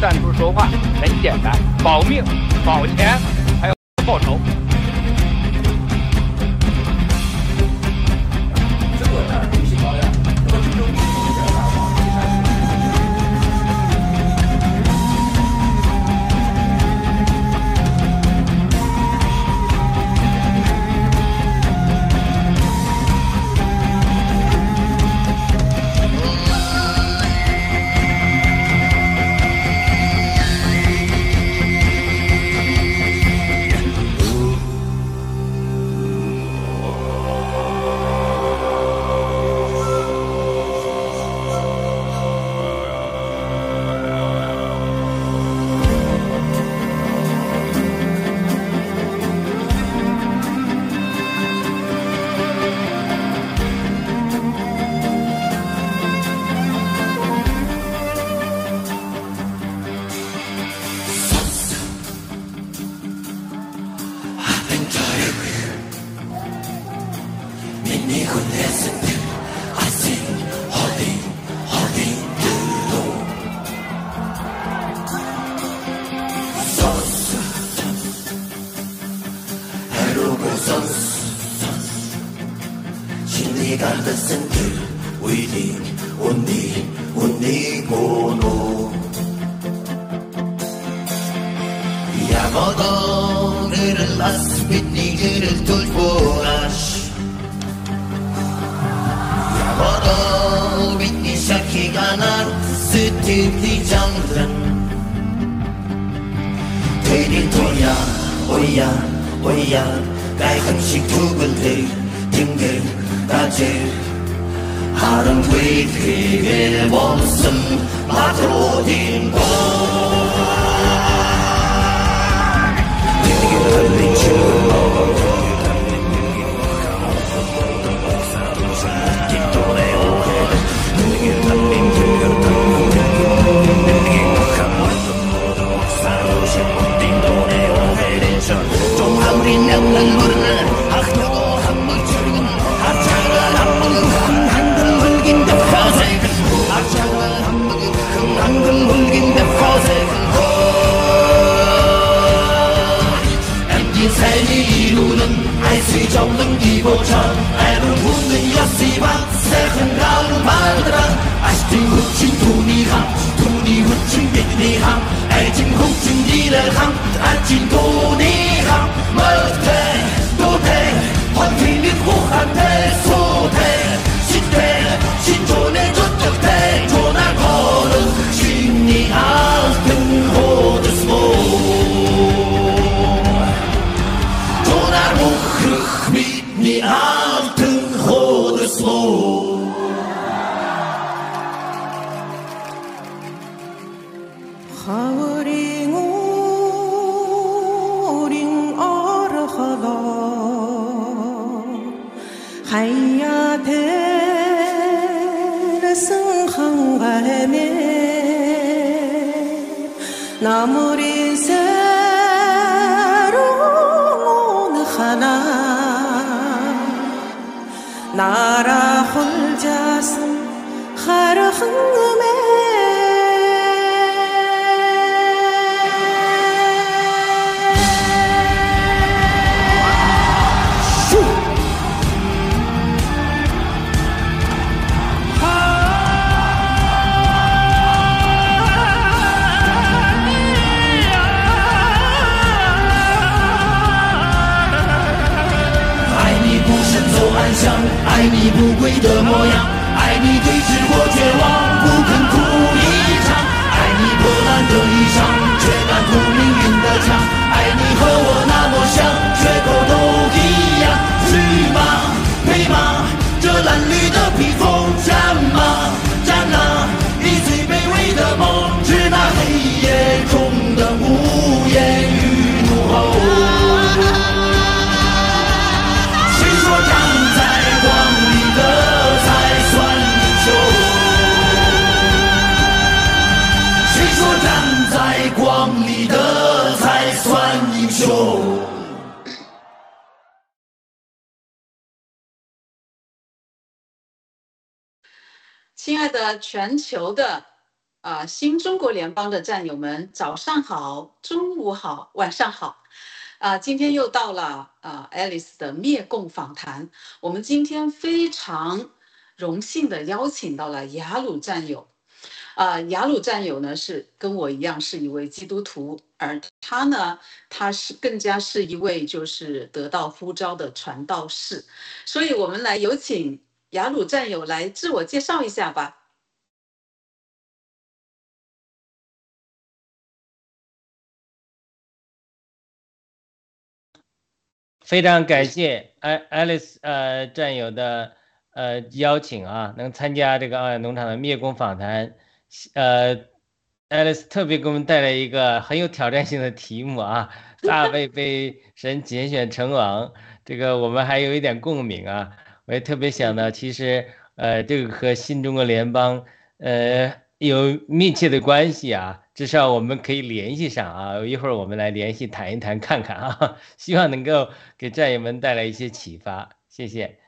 站住说话很简单，保命、保钱，还有报仇。江城，推定托亚，托亚，托亚，该狠心丢根丢根，哪根？哈伦威提给梦醒，马头金骨。 우리 명을 모르는 학교고 한번 줄이고 학창을 한번 큰 한금 굵인 the project 학창을 한번 큰 한금 굵인 the project 이루는 알 수 없는 기보전. 애를 웃는 여시방 세컨 라운드 말들아 아시티 후친 돈이 감 돈이 후친 빅리 감 北京红籍一列航安庆渡逆航母舰独特欢天你呼喊特苏特亲特亲卓念 we go. 亲爱的全球的啊新中国联邦的战友们，早上好，中午好，晚上好。啊，今天又到了啊 Alice 的灭共访谈，我们今天非常荣幸的邀请到了雅鲁战友。啊，雅鲁战友呢是跟我一样是一位基督徒，而他呢，他是更加是一位就是得到呼召的传道士，所以我们来有请。雅鲁战友来自我介绍一下吧。非常感谢艾爱丽丝呃战友的呃邀请啊，能参加这个奥亚农场的灭工访谈，呃，爱丽丝特别给我们带来一个很有挑战性的题目啊，大卫被神拣选成王，这个我们还有一点共鸣啊，我也特别想到，其实呃这个和新中国联邦呃有密切的关系啊。至少我们可以联系上啊，一会儿我们来联系谈一谈看看啊，希望能够给战友们带来一些启发，谢谢。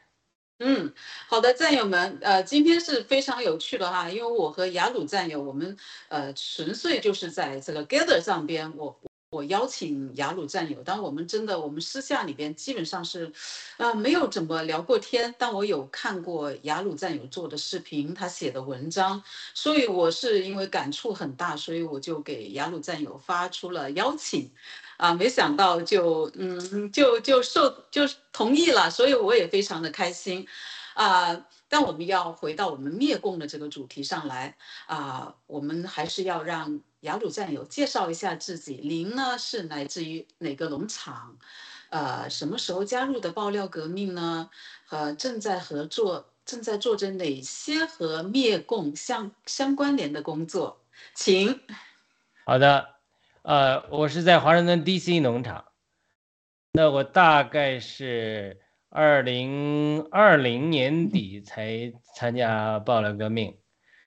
嗯，好的，战友们，呃，今天是非常有趣的哈，因为我和雅鲁战友，我们呃纯粹就是在这个 Gather 上边，我。我邀请雅鲁战友，但我们真的，我们私下里边基本上是，呃，没有怎么聊过天。但我有看过雅鲁战友做的视频，他写的文章，所以我是因为感触很大，所以我就给雅鲁战友发出了邀请，啊，没想到就，嗯，就就受就同意了，所以我也非常的开心，啊，但我们要回到我们灭共的这个主题上来，啊，我们还是要让。雅鲁战友介绍一下自己，您呢是来自于哪个农场？呃，什么时候加入的爆料革命呢？呃正在合作，正在做着哪些和灭共相相关联的工作？请。好的，呃，我是在华盛顿 DC 农场，那我大概是二零二零年底才参加爆料革命，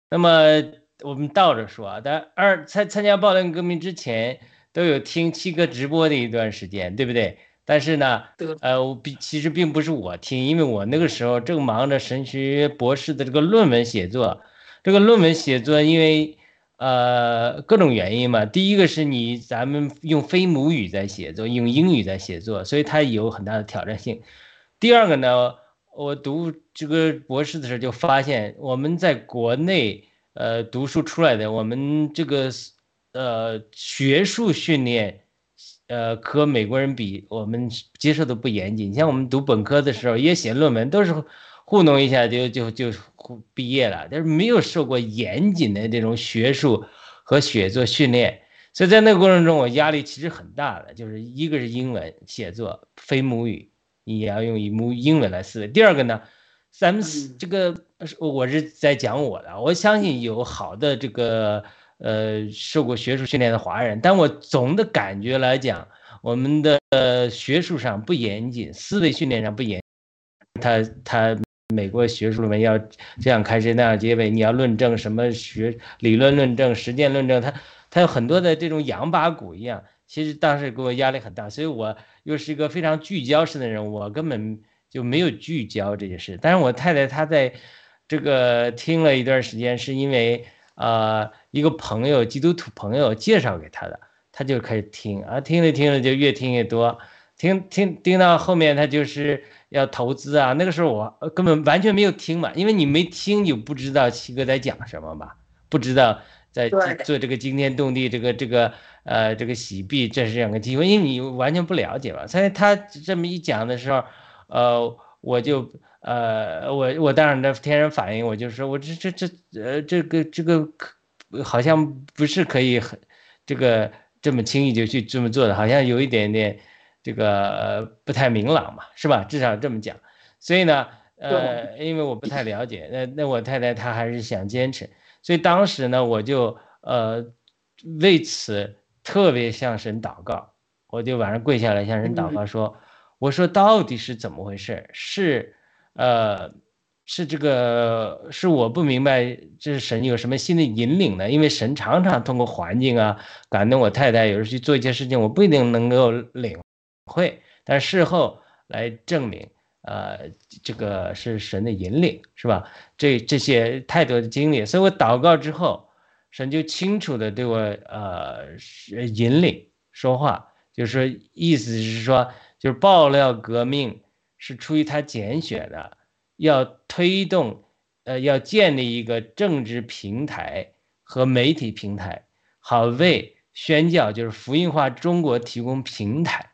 那么。我们倒着说啊，但二参参加暴乱革命之前都有听七哥直播的一段时间，对不对？但是呢，呃，我并其实并不是我听，因为我那个时候正忙着神学博士的这个论文写作。这个论文写作因为呃各种原因嘛，第一个是你咱们用非母语在写作，用英语在写作，所以它有很大的挑战性。第二个呢，我读这个博士的时候就发现我们在国内。呃，读书出来的，我们这个呃学术训练，呃，和美国人比，我们接受的不严谨。像我们读本科的时候，也写论文，都是糊弄一下就就就毕业了，但是没有受过严谨的这种学术和写作训练。所以在那个过程中，我压力其实很大的，就是一个是英文写作非母语，你也要用以母英文来思维。第二个呢？咱们这个我是在讲我的，我相信有好的这个呃受过学术训练的华人，但我总的感觉来讲，我们的学术上不严谨，思维训练上不严。他他美国学术里面要这样开始那样结尾，你要论证什么学理论论证、实践论证，他他有很多的这种羊把骨一样。其实当时给我压力很大，所以我又是一个非常聚焦式的人，我根本。就没有聚焦这些事，但是我太太她在，这个听了一段时间，是因为呃一个朋友基督徒朋友介绍给她的，她就开始听啊，听着听着就越听越多，听听听到后面她就是要投资啊，那个时候我根本完全没有听嘛，因为你没听就不知道七哥在讲什么嘛，不知道在做这个惊天动地这个这个呃这个洗币这是两个机会，因为你完全不了解嘛，所以他这么一讲的时候。呃，我就呃，我我当然的天然反应，我就说，我这这这呃，这个这个好像不是可以很这个这么轻易就去这么做的，好像有一点点这个不太明朗嘛，是吧？至少这么讲。所以呢，呃，因为我不太了解，那那我太太她还是想坚持，所以当时呢，我就呃为此特别向神祷告，我就晚上跪下来向神祷告说。我说到底是怎么回事？是，呃，是这个是我不明白，这是神有什么新的引领呢？因为神常常通过环境啊感动我太太，有时去做一些事情，我不一定能够领会，但事后来证明，呃，这个是神的引领，是吧？这这些太多的经历，所以我祷告之后，神就清楚的对我呃引领说话，就是说意思是说，就是爆料革命是出于他拣选的，要推动呃要建立一个政治平台和媒体平台，好为宣教就是福音化中国提供平台。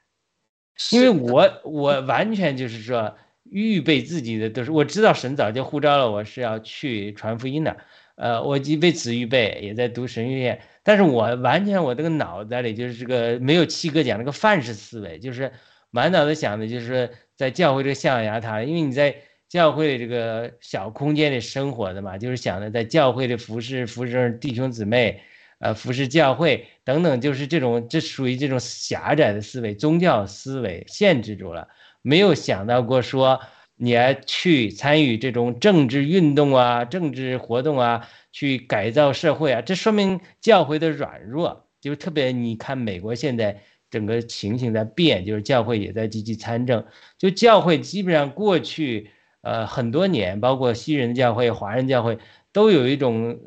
因为我我完全就是说预备自己的都是我知道神早就呼召了我是要去传福音的，呃，我已为此预备，也在读神学院，但是我完全我这个脑袋里就是这个没有七哥讲那个范式思维，就是满脑子想的就是在教会这个象牙塔，因为你在教会的这个小空间里生活的嘛，就是想着在教会的服侍服侍弟兄姊妹。呃，服侍教会等等，就是这种，这属于这种狭窄的思维，宗教思维限制住了，没有想到过说你还去参与这种政治运动啊、政治活动啊，去改造社会啊，这说明教会的软弱。就是特别，你看美国现在整个情形在变，就是教会也在积极参政，就教会基本上过去呃很多年，包括西人教会、华人教会。都有一种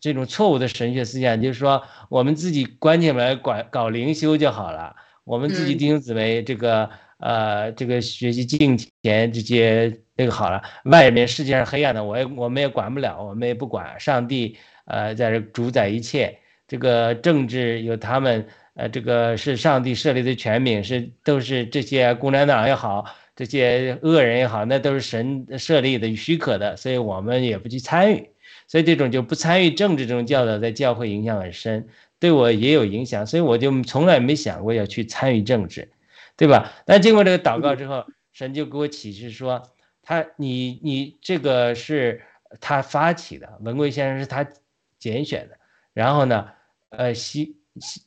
这种错误的神学思想，就是说我们自己关起来管搞灵修就好了，我们自己弟兄姊妹这个呃这个学习敬虔这些那个好了，外面世界上黑暗的我也我们也管不了，我们也不管，上帝呃在这主宰一切，这个政治有他们呃这个是上帝设立的权柄，是都是这些共产党也好，这些恶人也好，那都是神设立的许可的，所以我们也不去参与。所以这种就不参与政治这种教导，在教会影响很深，对我也有影响，所以我就从来没想过要去参与政治，对吧？但经过这个祷告之后，神就给我启示说，他你你这个是他发起的，文贵先生是他拣选的，然后呢，呃，希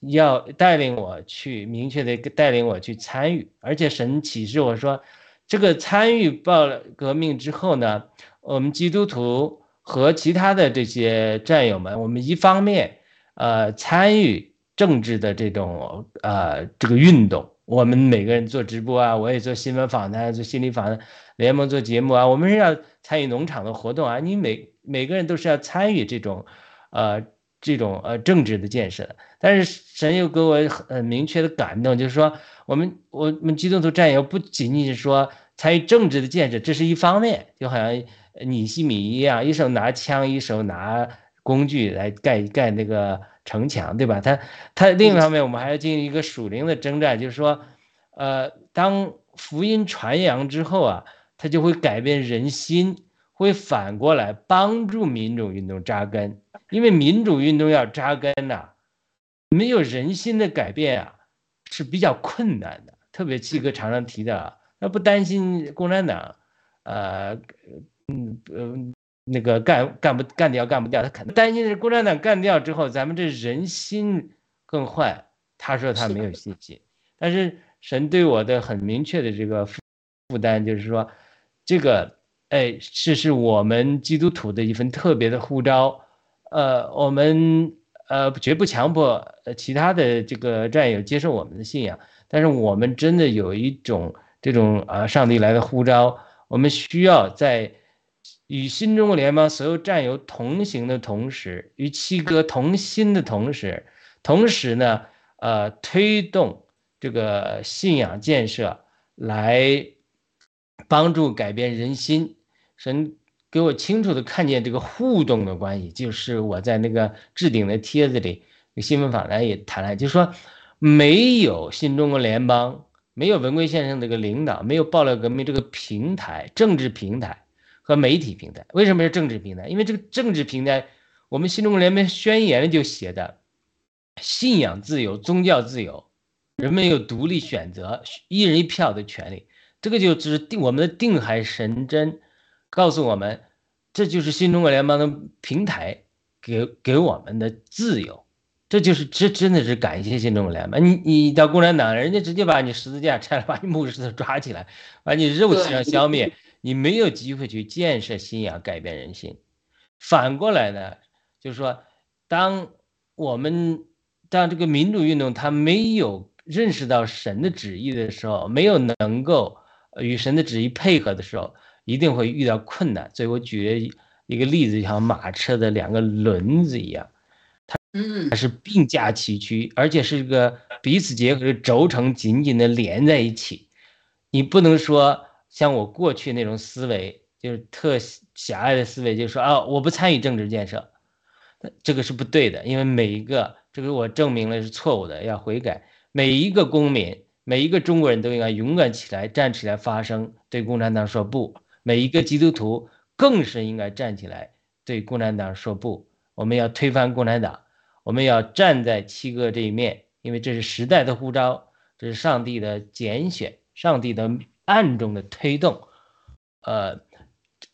要带领我去明确的带领我去参与，而且神启示我说，这个参与报了革命之后呢，我们基督徒。和其他的这些战友们，我们一方面，呃，参与政治的这种呃这个运动，我们每个人做直播啊，我也做新闻访谈，做心理访谈，联盟做节目啊，我们是要参与农场的活动啊，你每每个人都是要参与这种，呃，这种呃政治的建设。但是神又给我很明确的感动，就是说，我们我们基督徒战友不仅仅是说参与政治的建设，这是一方面，就好像。尼西米一样，一手拿枪，一手拿工具来盖盖那个城墙，对吧？他他另一方面，我们还要进行一个属灵的征战，就是说，呃，当福音传扬之后啊，他就会改变人心，会反过来帮助民主运动扎根。因为民主运动要扎根呐，没有人心的改变啊，是比较困难的。特别七哥常常提的，他不担心共产党，呃。嗯呃，那个干干不干掉干不掉，他可能担心是共产党干掉之后，咱们这人心更坏。他说他没有信心，但是神对我的很明确的这个负担就是说，这个哎，这是我们基督徒的一份特别的呼召。呃，我们呃绝不强迫其他的这个战友接受我们的信仰，但是我们真的有一种这种啊上帝来的呼召，我们需要在。与新中国联邦所有战友同行的同时，与七哥同心的同时，同时呢，呃，推动这个信仰建设，来帮助改变人心。神给我清楚的看见这个互动的关系，就是我在那个置顶的帖子里，新闻访谈也谈了，就是说，没有新中国联邦，没有文贵先生这个领导，没有爆料革命这个平台，政治平台。和媒体平台为什么是政治平台？因为这个政治平台，我们新中国联盟宣言就写的，信仰自由、宗教自由，人们有独立选择、一人一票的权利。这个就是定我们的定海神针，告诉我们，这就是新中国联邦的平台给给我们的自由。这就是这真的是感谢新中国联盟。你你到共产党，人家直接把你十字架拆了，把你牧师都抓起来，把你肉体上消灭。你没有机会去建设信仰、改变人心。反过来呢，就是说，当我们当这个民主运动它没有认识到神的旨意的时候，没有能够与神的旨意配合的时候，一定会遇到困难。所以我举了一个例子，像马车的两个轮子一样，它是并驾齐驱，而且是一个彼此结合的轴承，紧紧的连在一起。你不能说像我过去那种思维，就是特狭隘的思维，就是说啊，我不参与政治建设，这个是不对的，因为每一个，这个我证明了是错误的，要悔改。每一个公民，每一个中国人都应该勇敢起来，站起来发声，对共产党说不。每一个基督徒更是应该站起来，对共产党说不。我们要推翻共产党。我们要站在七哥这一面，因为这是时代的呼召，这是上帝的拣选，上帝的暗中的推动，呃，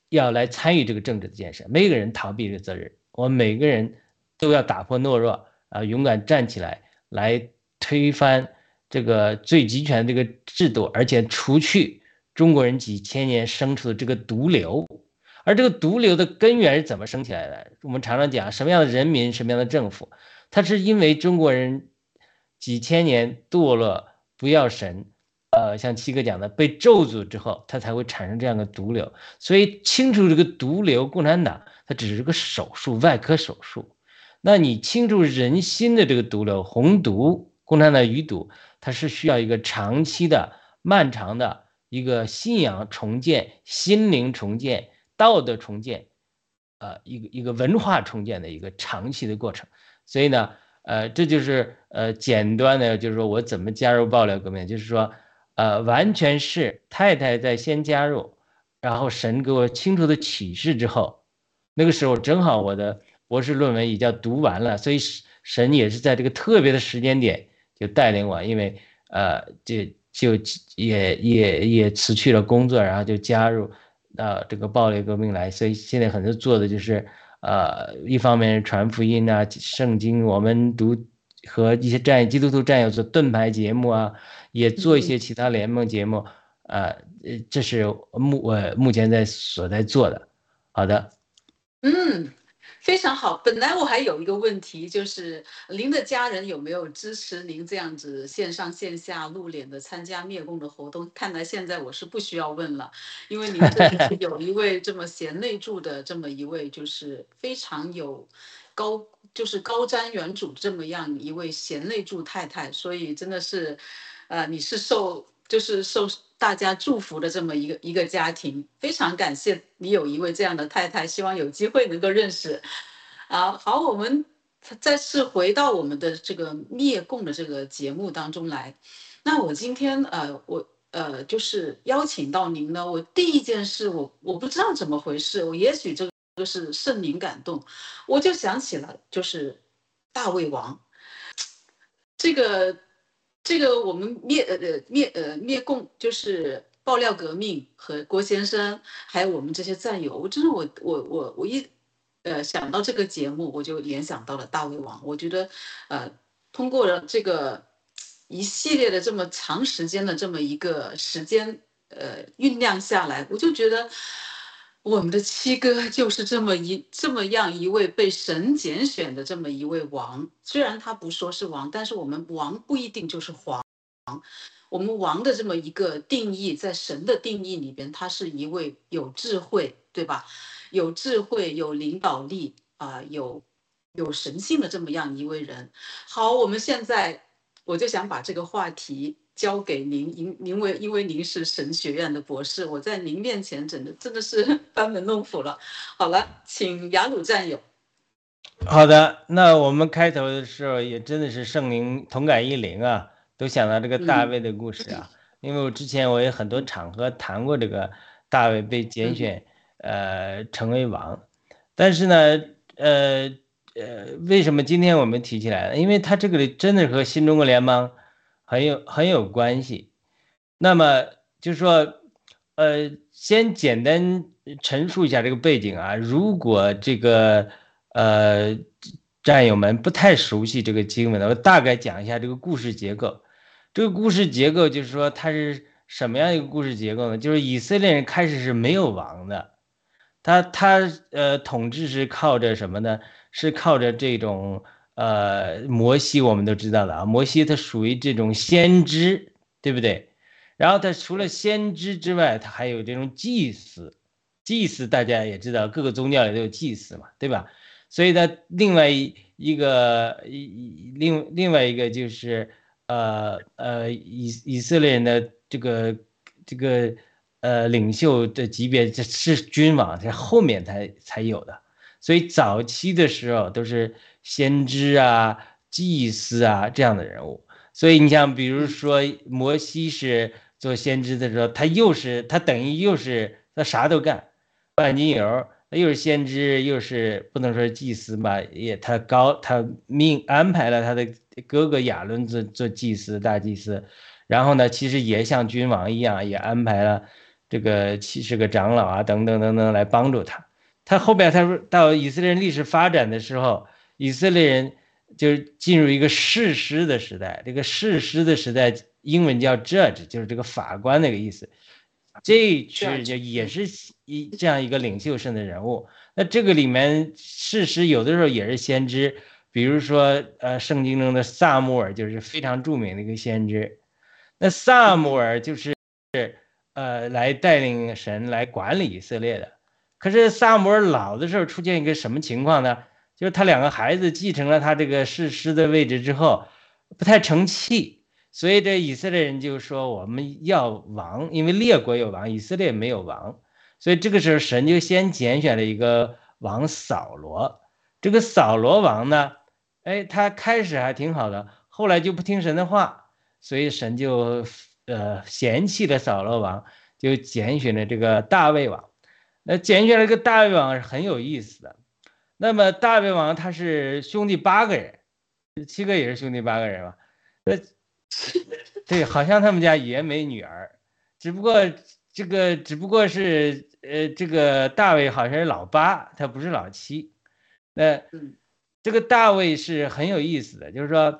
要来参与这个政治的建设。没有人逃避这个责任，我们每个人都要打破懦弱啊，勇敢站起来，来推翻这个最集权的这个制度，而且除去中国人几千年生出的这个毒瘤。而这个毒瘤的根源是怎么生起来的？我们常常讲什么样的人民，什么样的政府，它是因为中国人几千年堕落，不要神，呃，像七哥讲的，被咒诅之后，它才会产生这样的毒瘤。所以清除这个毒瘤，共产党它只是个手术，外科手术。那你清除人心的这个毒瘤，红毒，共产党余毒，它是需要一个长期的、漫长的一个信仰重建、心灵重建。道德重建，呃，一个一个文化重建的一个长期的过程，所以呢，呃，这就是呃简单的，就是说我怎么加入爆料革命，就是说，呃，完全是太太在先加入，然后神给我清楚的启示之后，那个时候正好我的博士论文已经读完了，所以神也是在这个特别的时间点就带领我，因为呃，这就也也也辞去了工作，然后就加入。到这个暴力革命来，所以现在很多做的就是，呃，一方面传福音啊，圣经我们读和一些战基督徒战友做盾牌节目啊，也做一些其他联盟节目，呃，这是目我目前在所在做的。好的，嗯。非常好，本来我还有一个问题，就是您的家人有没有支持您这样子线上线下露脸的参加灭共的活动？看来现在我是不需要问了，因为您这里 有一位这么贤内助的这么一位，就是非常有高，就是高瞻远瞩这么样一位贤内助太太，所以真的是，呃，你是受就是受。大家祝福的这么一个一个家庭，非常感谢你有一位这样的太太，希望有机会能够认识。啊，好，我们再次回到我们的这个灭共的这个节目当中来。那我今天呃，我呃就是邀请到您呢，我第一件事我我不知道怎么回事，我也许这个是圣灵感动，我就想起了就是大胃王这个。这个我们灭呃呃灭呃灭共就是爆料革命和郭先生，还有我们这些战友，我真的我我我我一呃想到这个节目，我就联想到了大胃王。我觉得呃通过了这个一系列的这么长时间的这么一个时间呃酝酿下来，我就觉得。我们的七哥就是这么一这么样一位被神拣选的这么一位王，虽然他不说是王，但是我们王不一定就是皇。我们王的这么一个定义，在神的定义里边，他是一位有智慧，对吧？有智慧、有领导力啊，有有神性的这么样一位人。好，我们现在我就想把这个话题。交给您，因因为因为您是神学院的博士，我在您面前真的真的是 班门弄斧了。好了，请雅鲁战友。好的，那我们开头的时候也真的是圣灵同感一灵啊，都想到这个大卫的故事啊。因为我之前我也很多场合谈过这个大卫被拣选，呃，成为王。但是呢，呃呃，为什么今天我们提起来了？因为他这个里真的是和新中国联邦。很有很有关系，那么就是说，呃，先简单陈述一下这个背景啊。如果这个呃战友们不太熟悉这个经文的，我大概讲一下这个故事结构。这个故事结构就是说，它是什么样一个故事结构呢？就是以色列人开始是没有王的，他他呃统治是靠着什么呢？是靠着这种。呃，摩西我们都知道了啊，摩西他属于这种先知，对不对？然后他除了先知之外，他还有这种祭司，祭司大家也知道，各个宗教里都有祭司嘛，对吧？所以他另外一一个一一另另外一个就是呃呃以以色列人的这个这个呃领袖的级别，这是君王，在后面才才有的。所以早期的时候都是先知啊、祭司啊这样的人物。所以你像比如说摩西是做先知的时候，他又是他等于又是他啥都干，万金油。又是先知，又是不能说祭司吧，也他高他命安排了他的哥哥亚伦做做祭司大祭司，然后呢，其实也像君王一样，也安排了这个七十个长老啊等等等等来帮助他。他后边他说到以色列人历史发展的时候，以色列人就是进入一个士师的时代。这个士师的时代，英文叫 judge，就是这个法官那个意思。这是就也是一这样一个领袖性的人物。那这个里面事实有的时候也是先知，比如说呃，圣经中的萨穆尔就是非常著名的一个先知。那萨穆尔就是呃来带领神来管理以色列的。可是萨穆尔老的时候出现一个什么情况呢？就是他两个孩子继承了他这个世师的位置之后，不太成器。所以这以色列人就说我们要王，因为列国有王，以色列没有王，所以这个时候神就先拣选了一个王扫罗。这个扫罗王呢，哎，他开始还挺好的，后来就不听神的话，所以神就呃嫌弃了扫罗王，就拣选了这个大卫王。那拣选了个大卫王是很有意思的。那么大卫王他是兄弟八个人，七个也是兄弟八个人嘛，那。对，好像他们家也没女儿，只不过这个只不过是呃，这个大卫好像是老八，他不是老七。那这个大卫是很有意思的，就是说，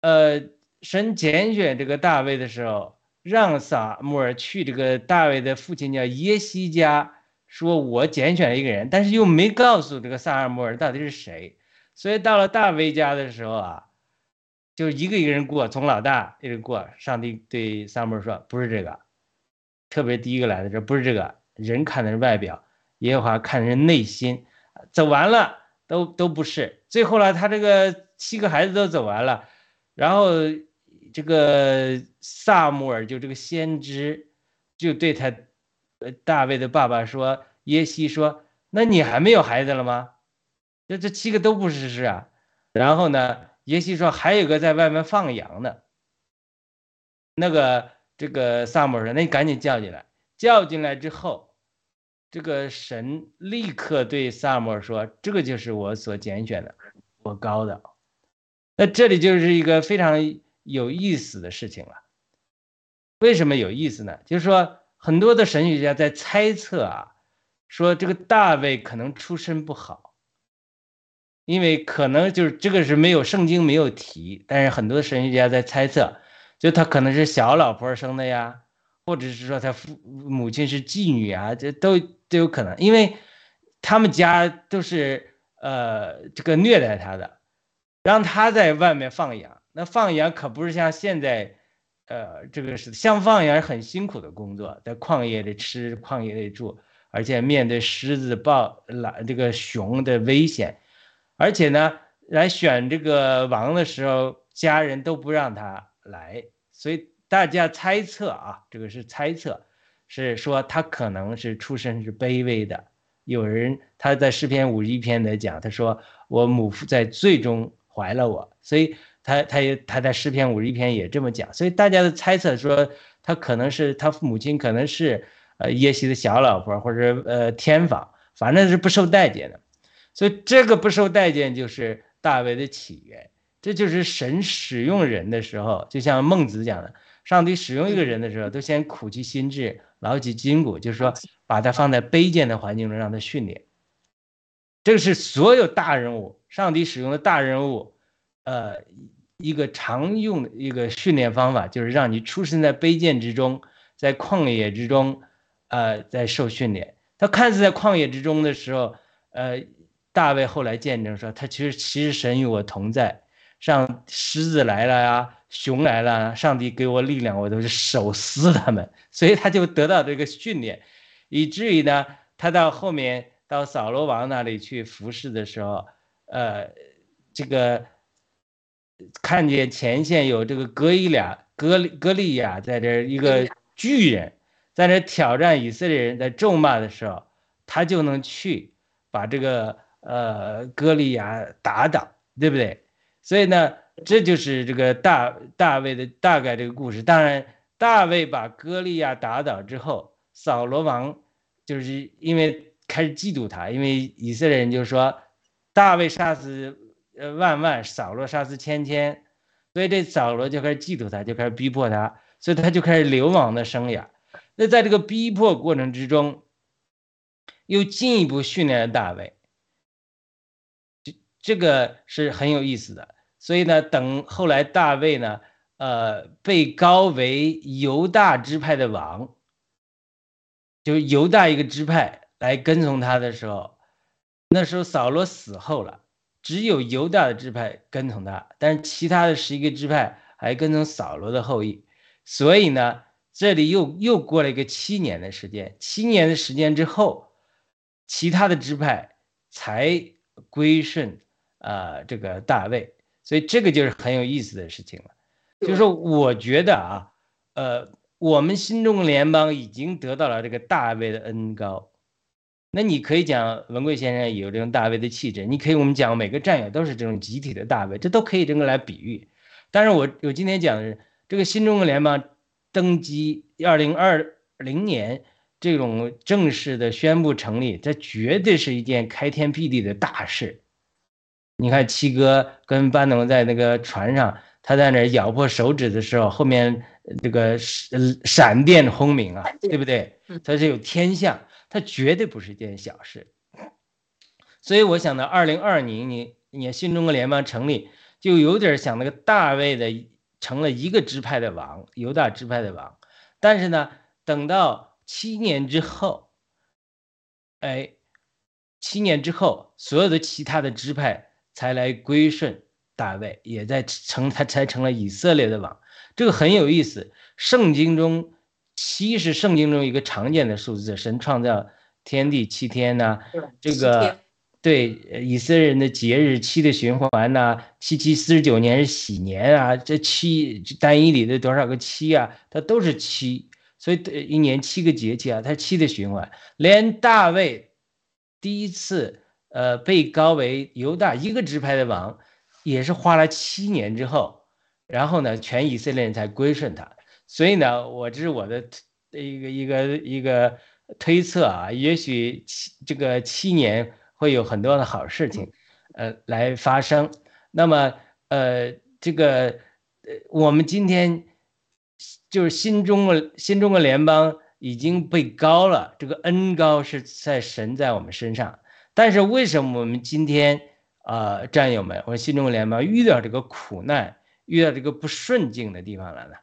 呃，神拣选这个大卫的时候，让撒母耳去这个大卫的父亲叫耶西家，说我拣选了一个人，但是又没告诉这个撒尔母尔到底是谁，所以到了大卫家的时候啊。就一个一个人过，从老大一直过。上帝对萨母说：“不是这个，特别第一个来的这不是这个人看的是外表，耶和华看的是内心。走完了都都不是。最后呢，他这个七个孩子都走完了，然后这个萨母尔就这个先知就对他，大卫的爸爸说：耶西说，那你还没有孩子了吗？这这七个都不是事啊。然后呢？”耶西说：“还有个在外面放羊的，那个这个萨母说，那你赶紧叫进来。叫进来之后，这个神立刻对萨母说：‘这个就是我所拣选的，我高的。’那这里就是一个非常有意思的事情了。为什么有意思呢？就是说，很多的神学家在猜测啊，说这个大卫可能出身不好。”因为可能就是这个是没有圣经没有提，但是很多神学家在猜测，就他可能是小老婆生的呀，或者是说他父母亲是妓女啊，这都都有可能。因为他们家都是呃这个虐待他的，让他在外面放羊，那放羊可不是像现在，呃这个是像放羊很辛苦的工作，在旷野里吃，旷野里住，而且面对狮子、豹、狼这个熊的危险。而且呢，来选这个王的时候，家人都不让他来，所以大家猜测啊，这个是猜测，是说他可能是出身是卑微的。有人他在诗篇五十一篇的讲，他说我母父在最终怀了我，所以他他也他在诗篇五十一篇也这么讲，所以大家的猜测说他可能是他母亲可能是呃耶西的小老婆或者呃天房，反正是不受待见的。所以这个不受待见就是大卫的起源，这就是神使用人的时候，就像孟子讲的，上帝使用一个人的时候，都先苦其心志，劳其筋骨，就是说把他放在卑贱的环境中让他训练。这个是所有大人物，上帝使用的大人物，呃，一个常用的一个训练方法，就是让你出生在卑贱之中，在旷野之中，呃，在受训练。他看似在旷野之中的时候，呃。大卫后来见证说：“他其实其实神与我同在，上狮子来了呀，熊来了，上帝给我力量，我都是手撕他们。所以他就得到这个训练，以至于呢，他到后面到扫罗王那里去服侍的时候，呃，这个看见前线有这个格伊俩格格利亚在这一个巨人，在这挑战以色列人，在咒骂的时候，他就能去把这个呃格利亚打倒，对不对？所以呢，这就是这个大大卫的大概这个故事。当然，大卫把哥利亚打倒之后，扫罗王就是因为开始嫉妒他，因为以色列人就说大卫杀死呃万万，扫罗杀死千千，所以这扫罗就开始嫉妒他，就开始逼迫他，所以他就开始流亡的生涯。那在这个逼迫过程之中，又进一步训练了大卫，这这个是很有意思的。所以呢，等后来大卫呢，呃，被高为犹大支派的王，就犹大一个支派来跟从他的时候，那时候扫罗死后了，只有犹大的支派跟从他，但是其他的十一个支派还跟从扫罗的后裔。所以呢，这里又又过了一个七年的时间，七年的时间之后，其他的支派才归顺啊这个大卫。所以这个就是很有意思的事情了，就是我觉得啊，呃，我们新中国联邦已经得到了这个大卫的恩高，那你可以讲文贵先生有这种大卫的气质，你可以我们讲每个战友都是这种集体的大卫，这都可以这么来比喻。但是我我今天讲的是这个新中国联邦登基二零二零年这种正式的宣布成立，这绝对是一件开天辟地的大事。你看七哥跟班农在那个船上，他在那咬破手指的时候，后面这个闪闪电轰鸣啊，对不对？他是有天象，它绝对不是一件小事。所以我想呢，二零二零年你新中国联邦成立，就有点像那个大卫的成了一个支派的王，犹大支派的王。但是呢，等到七年之后，哎，七年之后，所有的其他的支派。才来归顺大卫，也在成他才成了以色列的王，这个很有意思。圣经中七是圣经中一个常见的数字，神创造天地七天呢，这个对以色列人的节日七的循环呐，七七四十九年是喜年啊，这七单一里的多少个七啊，它都是七，所以一年七个节气啊，它七的循环，连大卫第一次。呃，被高为犹大一个支派的王，也是花了七年之后，然后呢，全以色列人才归顺他。所以呢，我这是我的一个一个一个推测啊，也许七这个七年会有很多的好事情，呃，来发生。那么，呃，这个呃，我们今天就是新中国新中国联邦已经被高了，这个恩高是在神在我们身上。但是为什么我们今天啊，战友们，我们新中国联邦遇到这个苦难，遇到这个不顺境的地方了呢？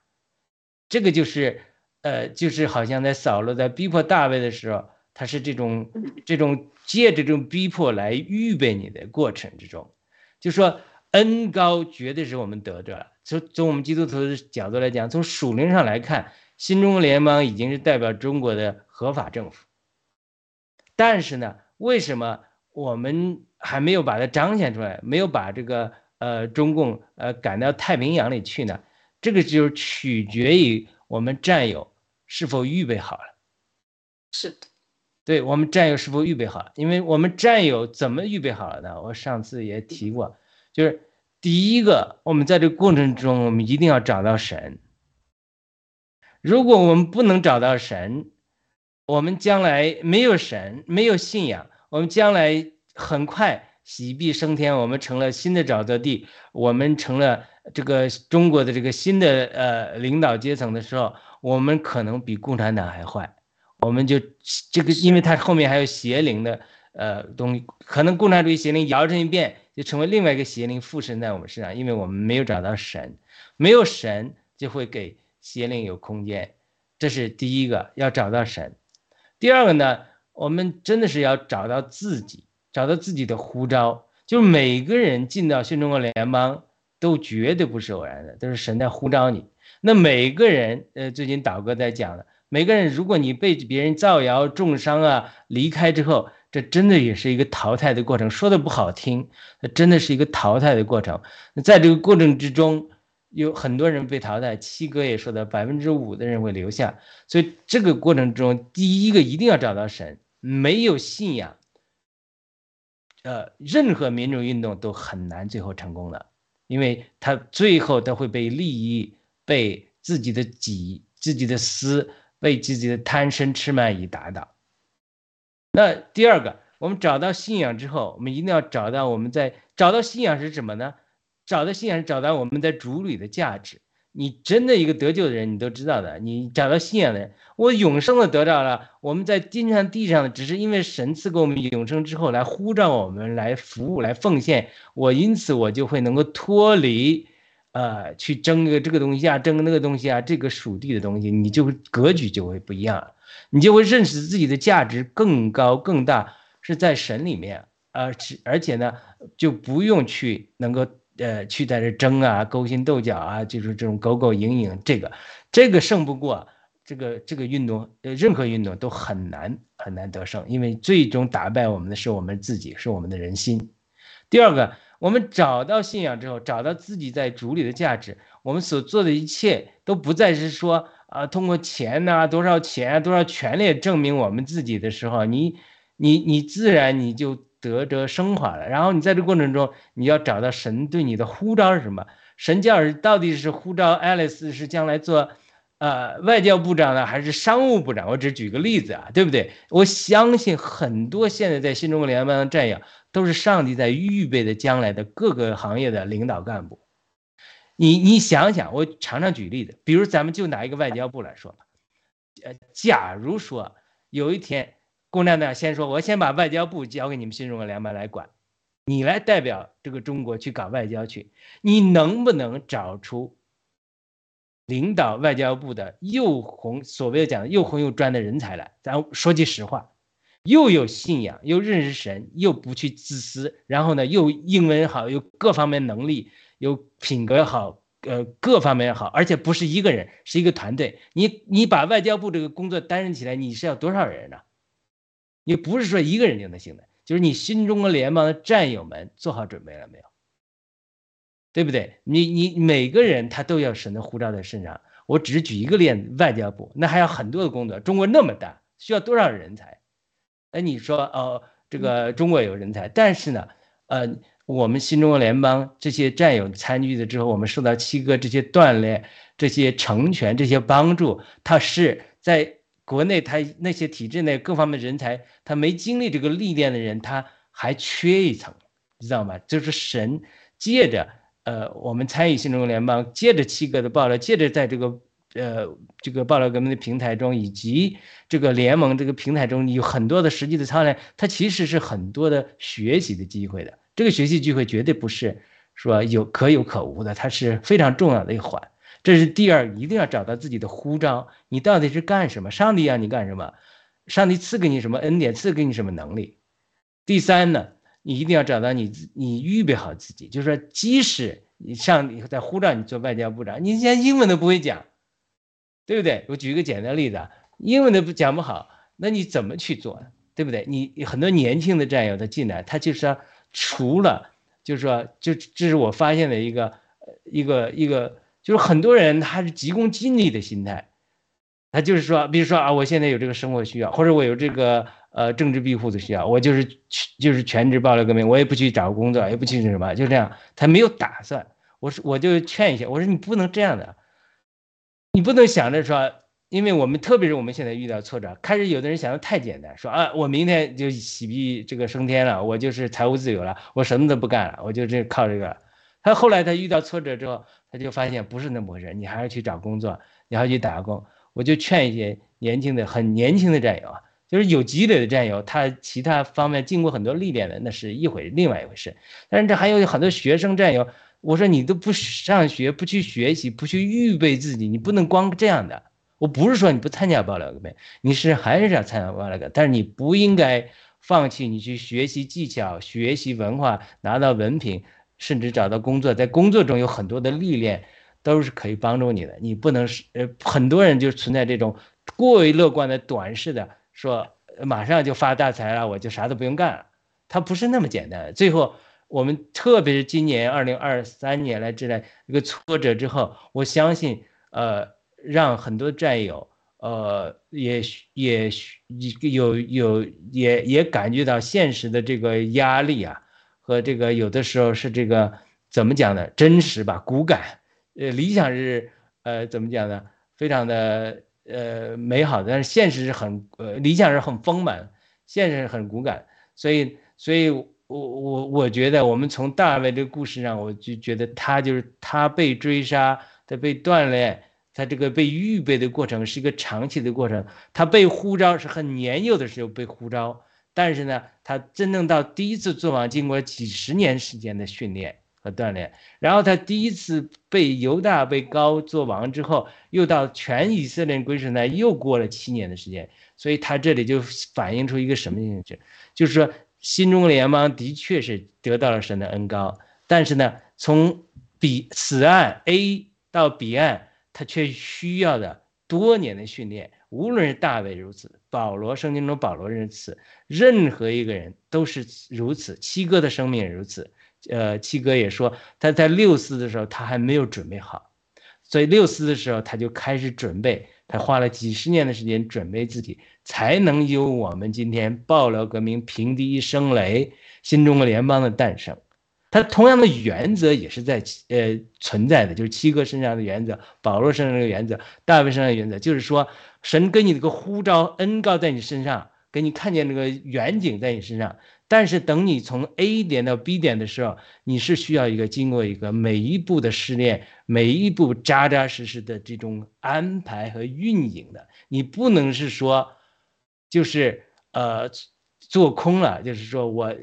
这个就是，呃，就是好像在扫罗在逼迫大卫的时候，他是这种这种借这种逼迫来预备你的过程之中，就说恩高绝对是我们得着了。从从我们基督徒的角度来讲，从属灵上来看，新中国联邦已经是代表中国的合法政府，但是呢？为什么我们还没有把它彰显出来，没有把这个呃中共呃赶到太平洋里去呢？这个就是取决于我们战友是否预备好了。是的，对我们战友是否预备好了？因为我们战友怎么预备好了呢？我上次也提过，就是第一个，我们在这个过程中，我们一定要找到神。如果我们不能找到神，我们将来没有神，没有信仰，我们将来很快喜毕升天，我们成了新的沼泽地，我们成了这个中国的这个新的呃领导阶层的时候，我们可能比共产党还坏，我们就这个，因为它后面还有邪灵的呃东西，可能共产主义邪灵摇身一变，就成为另外一个邪灵附身在我们身上，因为我们没有找到神，没有神就会给邪灵有空间，这是第一个要找到神。第二个呢，我们真的是要找到自己，找到自己的呼召。就是每个人进到新中国联邦，都绝对不是偶然的，都是神在呼召你。那每个人，呃，最近导哥在讲的，每个人，如果你被别人造谣、重伤啊，离开之后，这真的也是一个淘汰的过程。说的不好听，那真的是一个淘汰的过程。在这个过程之中，有很多人被淘汰。七哥也说的，百分之五的人会留下。所以这个过程中，第一个一定要找到神。没有信仰，呃，任何民主运动都很难最后成功的，因为他最后都会被利益、被自己的己、自己的私、被自己的贪嗔痴慢疑打倒。那第二个，我们找到信仰之后，我们一定要找到我们在找到信仰是什么呢？找到信仰是找到我们在主里的价值。你真的一个得救的人，你都知道的。你找到信仰的人，我永生的得到了。我们在天上地上，只是因为神赐给我们永生之后，来呼召我们来服务、来奉献。我因此我就会能够脱离，呃，去争个这个东西啊，争那个东西啊，这个属地的东西，你就格局就会不一样，你就会认识自己的价值更高更大，是在神里面，而且而且呢，就不用去能够。呃，去在这争啊，勾心斗角啊，就是这种勾勾引引，这个这个胜不过这个这个运动，呃，任何运动都很难很难得胜，因为最终打败我们的是我们自己，是我们的人心。第二个，我们找到信仰之后，找到自己在主里的价值，我们所做的一切都不再是说啊，通过钱呐，多少钱，多少权利证明我们自己的时候，你你你自然你就。得着升华了，然后你在这过程中，你要找到神对你的呼召是什么？神教到底是呼召爱丽丝是将来做，呃，外交部长呢，还是商务部长？我只举个例子啊，对不对？我相信很多现在在新中国联邦的战友都是上帝在预备的将来的各个行业的领导干部。你你想想，我常常举例子，比如咱们就拿一个外交部来说吧，呃，假如说有一天。共产党先说：“我先把外交部交给你们新中国联盟来管，你来代表这个中国去搞外交去。你能不能找出领导外交部的又红所谓的讲又红又专的人才来？咱说句实话，又有信仰，又认识神，又不去自私，然后呢，又英文好，又各方面能力，有品格好，呃，各方面也好，而且不是一个人，是一个团队。你你把外交部这个工作担任起来，你是要多少人呢？”你不是说一个人就能行的，就是你新中国联邦的战友们做好准备了没有？对不对？你你每个人他都要神的护照在身上。我只举一个例子，外交部那还有很多的工作。中国那么大，需要多少人才？哎，你说哦，这个中国有人才，但是呢，呃，我们新中国联邦这些战友参与了之后，我们受到七哥这些锻炼、这些成全、这些帮助，他是在。国内他那些体制内各方面人才，他没经历这个历练的人，他还缺一层，你知道吗？就是神借着呃我们参与新中国联邦，借着七哥的爆料，借着在这个呃这个爆料革命的平台中，以及这个联盟这个平台中，有很多的实际的操练，它其实是很多的学习的机会的。这个学习机会绝对不是说有可有可无的，它是非常重要的一环。这是第二，一定要找到自己的呼召，你到底是干什么？上帝让你干什么？上帝赐给你什么恩典？赐给你什么能力？第三呢，你一定要找到你，你预备好自己，就是说，即使你上帝在呼召你做外交部长，你连英文都不会讲，对不对？我举一个简单例子，英文都不讲不好，那你怎么去做？对不对？你很多年轻的战友他进来，他就是除了，就是说，就这是我发现的一个，一个一个。就是很多人他是急功近利的心态，他就是说，比如说啊，我现在有这个生活需要，或者我有这个呃政治庇护的需要，我就是就是全职暴力革命，我也不去找工作，也不去什么，就这样，他没有打算。我说我就劝一下，我说你不能这样的，你不能想着说，因为我们特别是我们现在遇到挫折，开始有的人想的太简单，说啊，我明天就洗币这个升天了，我就是财务自由了，我什么都不干了，我就这靠这个。他后来他遇到挫折之后。他就发现不是那么回事，你还要去找工作，你还要去打工。我就劝一些年轻的、很年轻的战友啊，就是有积累的战友，他其他方面经过很多历练的，那是一回另外一回事。但是这还有很多学生战友，我说你都不上学，不去学习，不去预备自己，你不能光这样的。我不是说你不参加暴乱革命，你是还是要参加暴乱革命，但是你不应该放弃你去学习技巧、学习文化，拿到文凭。甚至找到工作，在工作中有很多的历练，都是可以帮助你的。你不能是呃，很多人就存在这种过于乐观的短视的说，马上就发大财了，我就啥都不用干了。它不是那么简单。最后，我们特别是今年二零二三年来之来一个挫折之后，我相信，呃，让很多战友，呃，也也有有也也感觉到现实的这个压力啊，和这个有的时候是这个怎么讲呢？真实吧，骨感。呃，理想是呃怎么讲呢？非常的呃美好，但是现实是很呃理想是很丰满，现实是很骨感。所以，所以我我我觉得，我们从大卫这个故事上，我就觉得他就是他被追杀，他被锻炼，他这个被预备的过程是一个长期的过程。他被呼召是很年幼的时候被呼召，但是呢，他真正到第一次做王，经过几十年时间的训练。和锻炼，然后他第一次被犹大被高做王之后，又到全以色列归顺他，又过了七年的时间，所以他这里就反映出一个什么现象？就是说，新中国联邦的确是得到了神的恩高，但是呢，从彼此岸 A 到彼岸，他却需要的多年的训练。无论是大卫如此，保罗圣经中保罗如此，任何一个人都是如此，七哥的生命也如此。呃，七哥也说，他在六四的时候，他还没有准备好，所以六四的时候他就开始准备，他花了几十年的时间准备自己，才能有我们今天爆料革命平地一声雷，新中国联邦的诞生。他同样的原则也是在呃存在的，就是七哥身上的原则，保罗身上的原则，大卫身上的原则，就是说，神给你这个呼召恩告在你身上，给你看见这个远景在你身上。但是等你从 A 点到 B 点的时候，你是需要一个经过一个每一步的试炼，每一步扎扎实实的这种安排和运营的。你不能是说，就是呃做空了，就是说我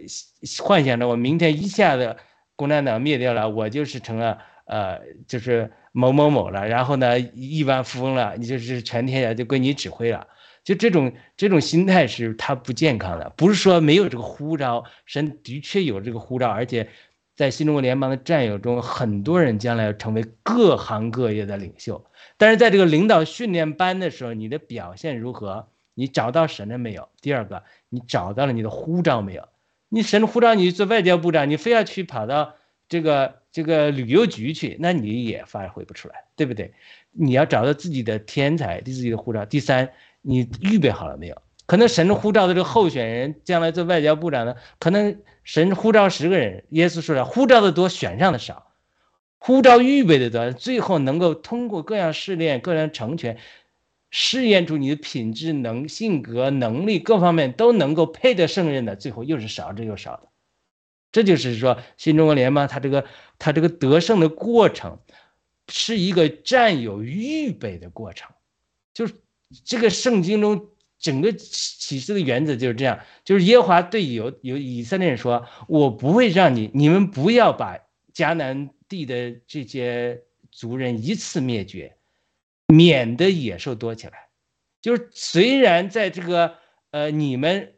幻想着我明天一下子共产党灭掉了，我就是成了呃就是某某某了，然后呢亿万富翁了，你就是全天下就归你指挥了。就这种这种心态是他不健康的，不是说没有这个呼召，神的确有这个呼召，而且在新中国联邦的战友中，很多人将来要成为各行各业的领袖。但是在这个领导训练班的时候，你的表现如何？你找到神了没有？第二个，你找到了你的护照没有？你神护照你做外交部长，你非要去跑到这个这个旅游局去，那你也发挥不出来，对不对？你要找到自己的天才，自己的护照。第三。你预备好了没有？可能神的护照的这个候选人将来做外交部长呢？可能神护照十个人，耶稣说了，护照的多，选上的少。护照预备的多，最后能够通过各样试炼、各样成全，试验出你的品质、能性格、能力各方面都能够配得胜任的，最后又是少之又少的。这就是说，新中国联邦它这个它这个得胜的过程，是一个占有预备的过程，就是。这个圣经中整个启示的原则就是这样，就是耶和华对有有以色列人说：“我不会让你，你们不要把迦南地的这些族人一次灭绝，免得野兽多起来。就是虽然在这个呃你们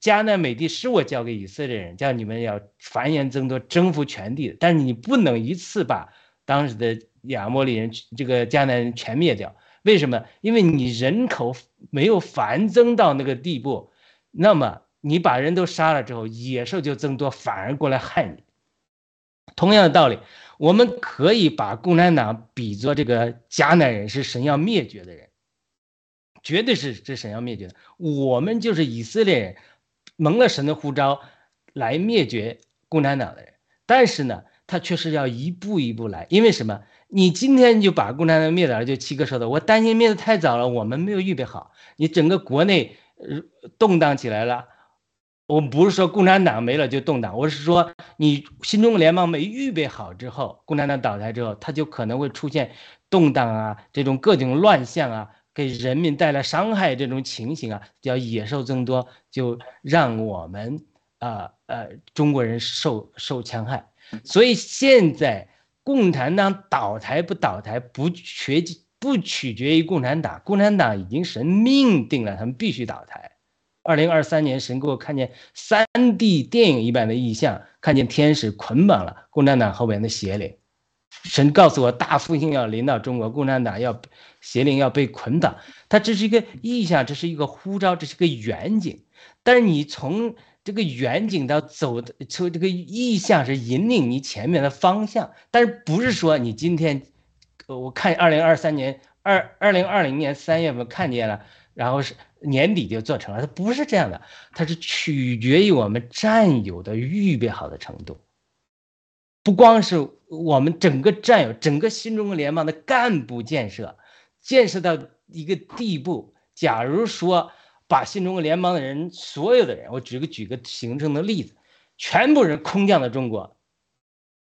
迦南美地是我交给以色列人，叫你们要繁衍增多，征服全地，但是你不能一次把当时的亚摩利人这个迦南人全灭掉。”为什么？因为你人口没有繁增到那个地步，那么你把人都杀了之后，野兽就增多，反而过来害你。同样的道理，我们可以把共产党比作这个迦南人，是神要灭绝的人，绝对是这神要灭绝的。我们就是以色列人，蒙了神的呼召来灭绝共产党的人，但是呢，他却是要一步一步来，因为什么？你今天就把共产党灭了，就七哥说的，我担心灭的太早了，我们没有预备好。你整个国内呃动荡起来了，我不是说共产党没了就动荡，我是说你新中国联邦没预备好之后，共产党倒台之后，它就可能会出现动荡啊，这种各种乱象啊，给人民带来伤害这种情形啊，叫野兽增多，就让我们啊呃中国人受受戕害。所以现在。共产党倒台不倒台不取不取决于共产党，共产党已经神命定了，他们必须倒台。二零二三年，神给我看见三 D 电影一般的意象，看见天使捆绑了共产党后边的邪灵，神告诉我大复兴要临到中国，共产党要邪灵要被捆绑，它这是一个意象，这是一个呼召，这是个远景。但是你从这个远景到走的，从这个意象是引领你前面的方向，但是不是说你今天，我看二零二三年二二零二零年三月份看见了，然后是年底就做成了，它不是这样的，它是取决于我们战友的预备好的程度，不光是我们整个战友，整个新中国联邦的干部建设，建设到一个地步，假如说。把新中国联邦的人，所有的人，我举个举个形成的例子，全部人空降到中国，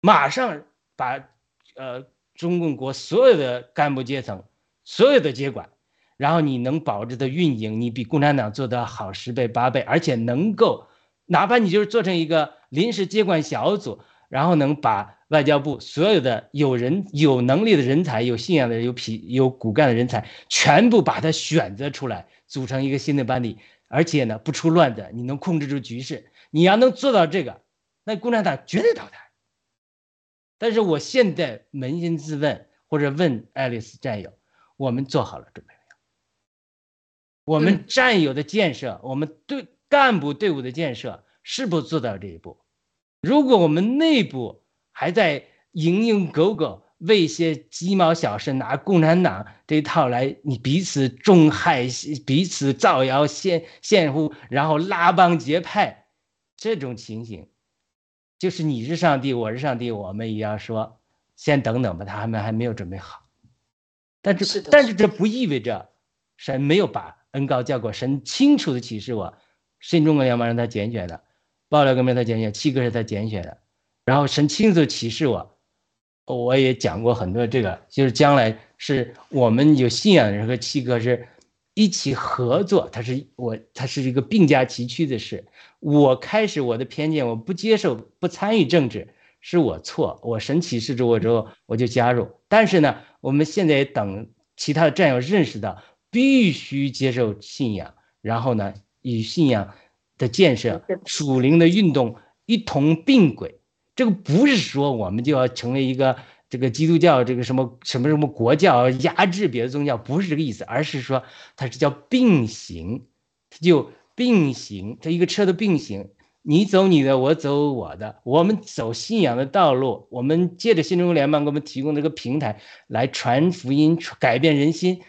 马上把呃中共国所有的干部阶层，所有的接管，然后你能保质的运营，你比共产党做得好十倍八倍，而且能够，哪怕你就是做成一个临时接管小组，然后能把外交部所有的有人有能力的人才、有信仰的人、有脾有骨干的人才，全部把它选择出来。组成一个新的班底，而且呢不出乱子，你能控制住局势。你要能做到这个，那共产党绝对淘汰。但是我现在扪心自问，或者问爱丽丝战友，我们做好了准备？我们战友的建设，我们对干部队伍的建设，是不是做到这一步？如果我们内部还在蝇营狗苟，为一些鸡毛小事拿共产党这一套来，你彼此中害，彼此造谣陷陷乎，然后拉帮结派，这种情形，就是你是上帝，我是上帝，我们也要说，先等等吧，他们还没有准备好。但是但是这不意味着神没有把恩高叫过，神清楚的启示我，新中国联盟让他拣选的，爆料革命他拣选，七哥是他拣选的，然后神亲自启示我。我也讲过很多这个，就是将来是我们有信仰的人和七哥是一起合作，他是我，他是一个并驾齐驱的事。我开始我的偏见，我不接受不参与政治，是我错。我神启示着我之后，我就加入。但是呢，我们现在也等其他的战友认识到，必须接受信仰，然后呢，与信仰的建设、属灵的运动一同并轨。这个不是说我们就要成为一个这个基督教这个什么什么什么国教压制别的宗教，不是这个意思，而是说它是叫并行，它就并行，它一个车的并行，你走你的，我走我的，我们走信仰的道路，我们借着新中国联邦给我们提供这个平台来传福音，改变人心。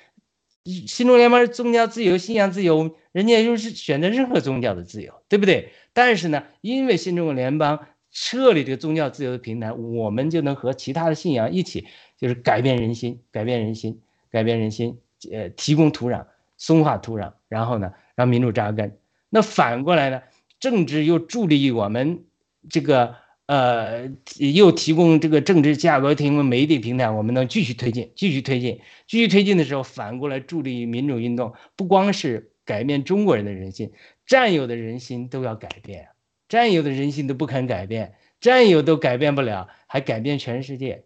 新中国联邦是宗教自由、信仰自由，人家就是选择任何宗教的自由，对不对？但是呢，因为新中国联邦。设立这个宗教自由的平台，我们就能和其他的信仰一起，就是改变人心，改变人心，改变人心，呃，提供土壤，松化土壤，然后呢，让民主扎根。那反过来呢，政治又助力于我们这个，呃，又提供这个政治价格，提供媒体平台，我们能继续推进，继续推进，继续推进的时候，反过来助力民主运动，不光是改变中国人的人心，占有的人心都要改变。战友的人心都不肯改变，战友都改变不了，还改变全世界。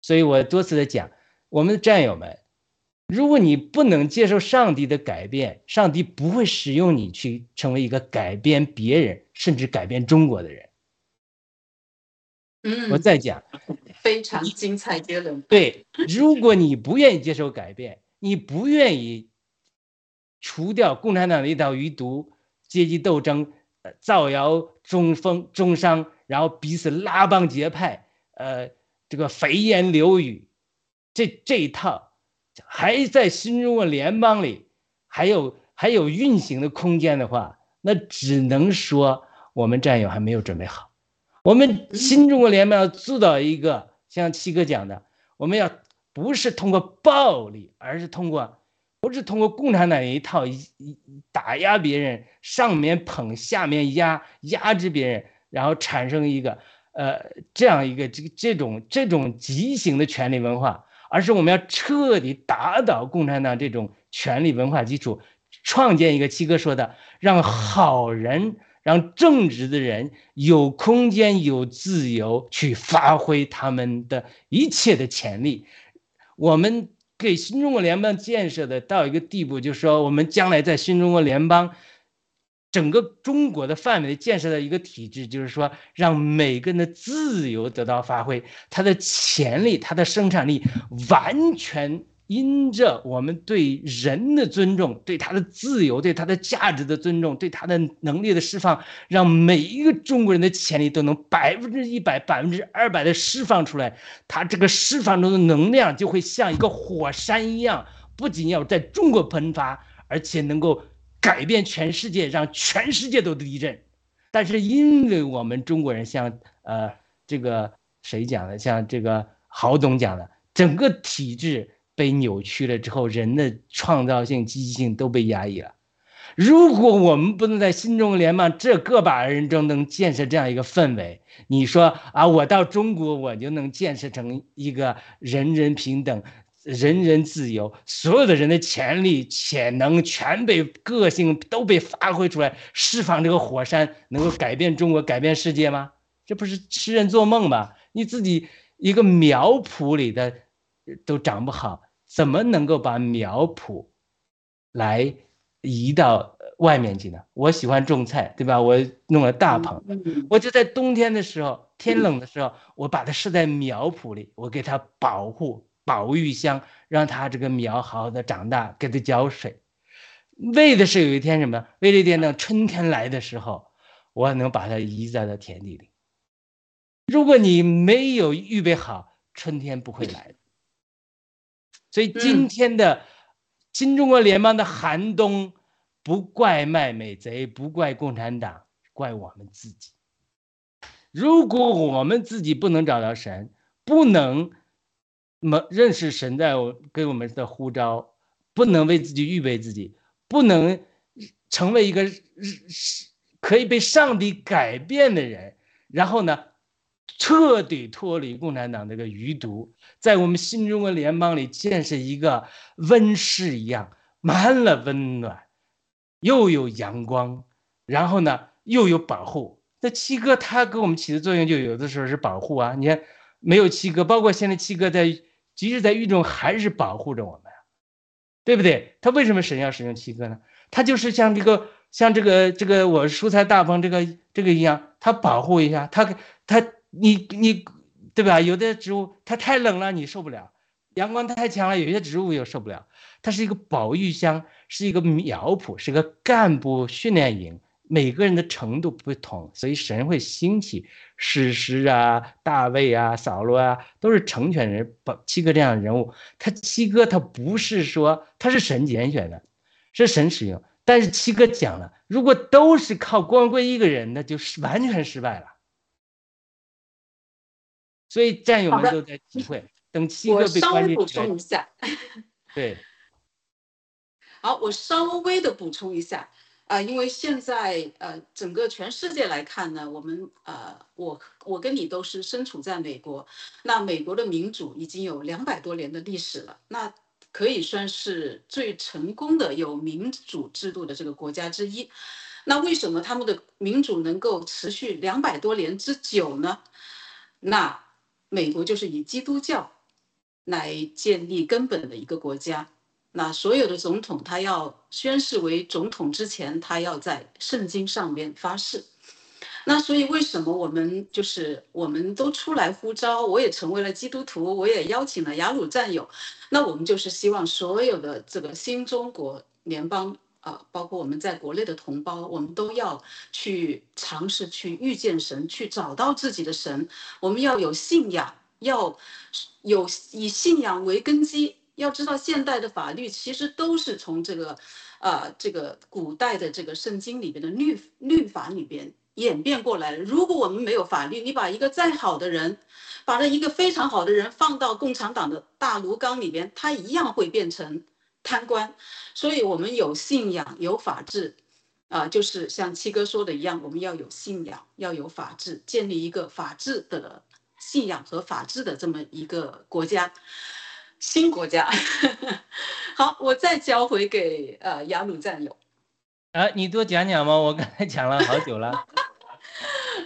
所以我多次的讲，我们的战友们，如果你不能接受上帝的改变，上帝不会使用你去成为一个改变别人，甚至改变中国的人。嗯，我再讲，非常精彩结论。对，如果你不愿意接受改变，你不愿意除掉共产党的一道余毒，阶级斗争。呃造谣中风中伤，然后彼此拉帮结派，呃，这个肥言流语，这这一套还在新中国联邦里还有还有运行的空间的话，那只能说我们战友还没有准备好。我们新中国联邦要做到一个像七哥讲的，我们要不是通过暴力，而是通过。不是通过共产党一套一一打压别人，上面捧下面压压制别人，然后产生一个呃这样一个这这种这种畸形的权力文化，而是我们要彻底打倒共产党这种权力文化基础，创建一个七哥说的，让好人让正直的人有空间有自由去发挥他们的一切的潜力，我们。给新中国联邦建设的到一个地步，就是说，我们将来在新中国联邦整个中国的范围建设的一个体制，就是说让每个人的自由得到发挥，他的潜力、他的生产力完全。因着我们对人的尊重，对他的自由，对他的价值的尊重，对他的能力的释放，让每一个中国人的潜力都能百分之一百、百分之二百的释放出来。他这个释放中的能量就会像一个火山一样，不仅要在中国喷发，而且能够改变全世界，让全世界都地震。但是因为我们中国人，像呃这个谁讲的，像这个郝总讲的，整个体制。被扭曲了之后，人的创造性、积极性都被压抑了。如果我们不能在新中国联邦这个把人中能建设这样一个氛围，你说啊，我到中国我就能建设成一个人人平等、人人自由，所有的人的潜力、潜能全被个性都被发挥出来，释放这个火山，能够改变中国、改变世界吗？这不是痴人做梦吗？你自己一个苗圃里的都长不好。怎么能够把苗圃来移到外面去呢？我喜欢种菜，对吧？我弄了大棚，我就在冬天的时候，天冷的时候，我把它设在苗圃里，我给它保护、保育箱，让它这个苗好好的长大，给它浇水，为的是有一天什么？为了一天等春天来的时候，我能把它移在到田地里。如果你没有预备好，春天不会来的。所以今天的新中国联邦的寒冬，不怪卖美贼，不怪共产党，怪我们自己。如果我们自己不能找到神，不能么认识神在给我们的呼召，不能为自己预备自己，不能成为一个可以被上帝改变的人，然后呢？彻底脱离共产党这个余毒，在我们新中国联邦里建设一个温室一样，满了温暖，又有阳光，然后呢又有保护。那七哥他给我们起的作用，就有的时候是保护啊。你看，没有七哥，包括现在七哥在，即使在狱中还是保护着我们，对不对？他为什么神要使用七哥呢？他就是像这个，像这个这个我蔬菜大棚这个这个一样，他保护一下，他他。你你对吧？有的植物它太冷了，你受不了；阳光太强了，有些植物又受不了。它是一个保育箱，是一个苗圃，是个干部训练营。每个人的程度不同，所以神会兴起史诗啊、大卫啊、扫罗啊，都是成全人。宝七哥这样的人物，他七哥他不是说他是神拣选的，是神使用。但是七哥讲了，如果都是靠光辉一个人，那就是完全失败了。所以战友们都在体会。等七个被关进去。我稍微补充一下。对。好，我稍微的补充一下啊，因为现在呃，整个全世界来看呢，我们呃，我我跟你都是身处在美国，那美国的民主已经有两百多年的历史了，那可以算是最成功的有民主制度的这个国家之一。那为什么他们的民主能够持续两百多年之久呢？那美国就是以基督教来建立根本的一个国家。那所有的总统，他要宣誓为总统之前，他要在圣经上边发誓。那所以，为什么我们就是我们都出来呼召？我也成为了基督徒，我也邀请了雅鲁战友。那我们就是希望所有的这个新中国联邦啊，包括我们在国内的同胞，我们都要去尝试去遇见神，去找到自己的神。我们要有信仰，要有以信仰为根基。要知道，现代的法律其实都是从这个，呃，这个古代的这个圣经里边的律律法里边演变过来的。如果我们没有法律，你把一个再好的人，把这一个非常好的人放到共产党的大炉缸里边，他一样会变成贪官。所以，我们有信仰，有法治，啊，就是像七哥说的一样，我们要有信仰，要有法治，建立一个法治的信仰和法治的这么一个国家。新国家，好，我再交回给呃雅鲁战友。啊，你多讲讲嘛，我刚才讲了好久了。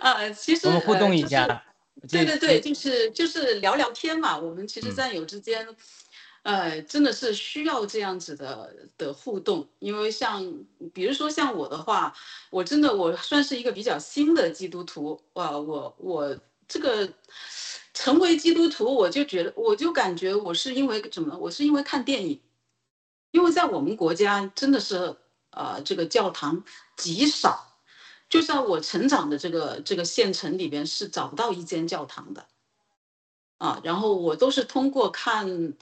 啊，其实我们互动一下。对对对，就是就是聊聊天嘛。我们其实战友之间，呃，真的是需要这样子的的互动，因为像比如说像我的话，我真的我算是一个比较新的基督徒，哇，我我这个成为基督徒，我就觉得我就感觉我是因为怎么，我是因为看电影，因为在我们国家真的是呃这个教堂极少，就像我成长的这个这个县城里边是找不到一间教堂的，啊，然后我都是通过看。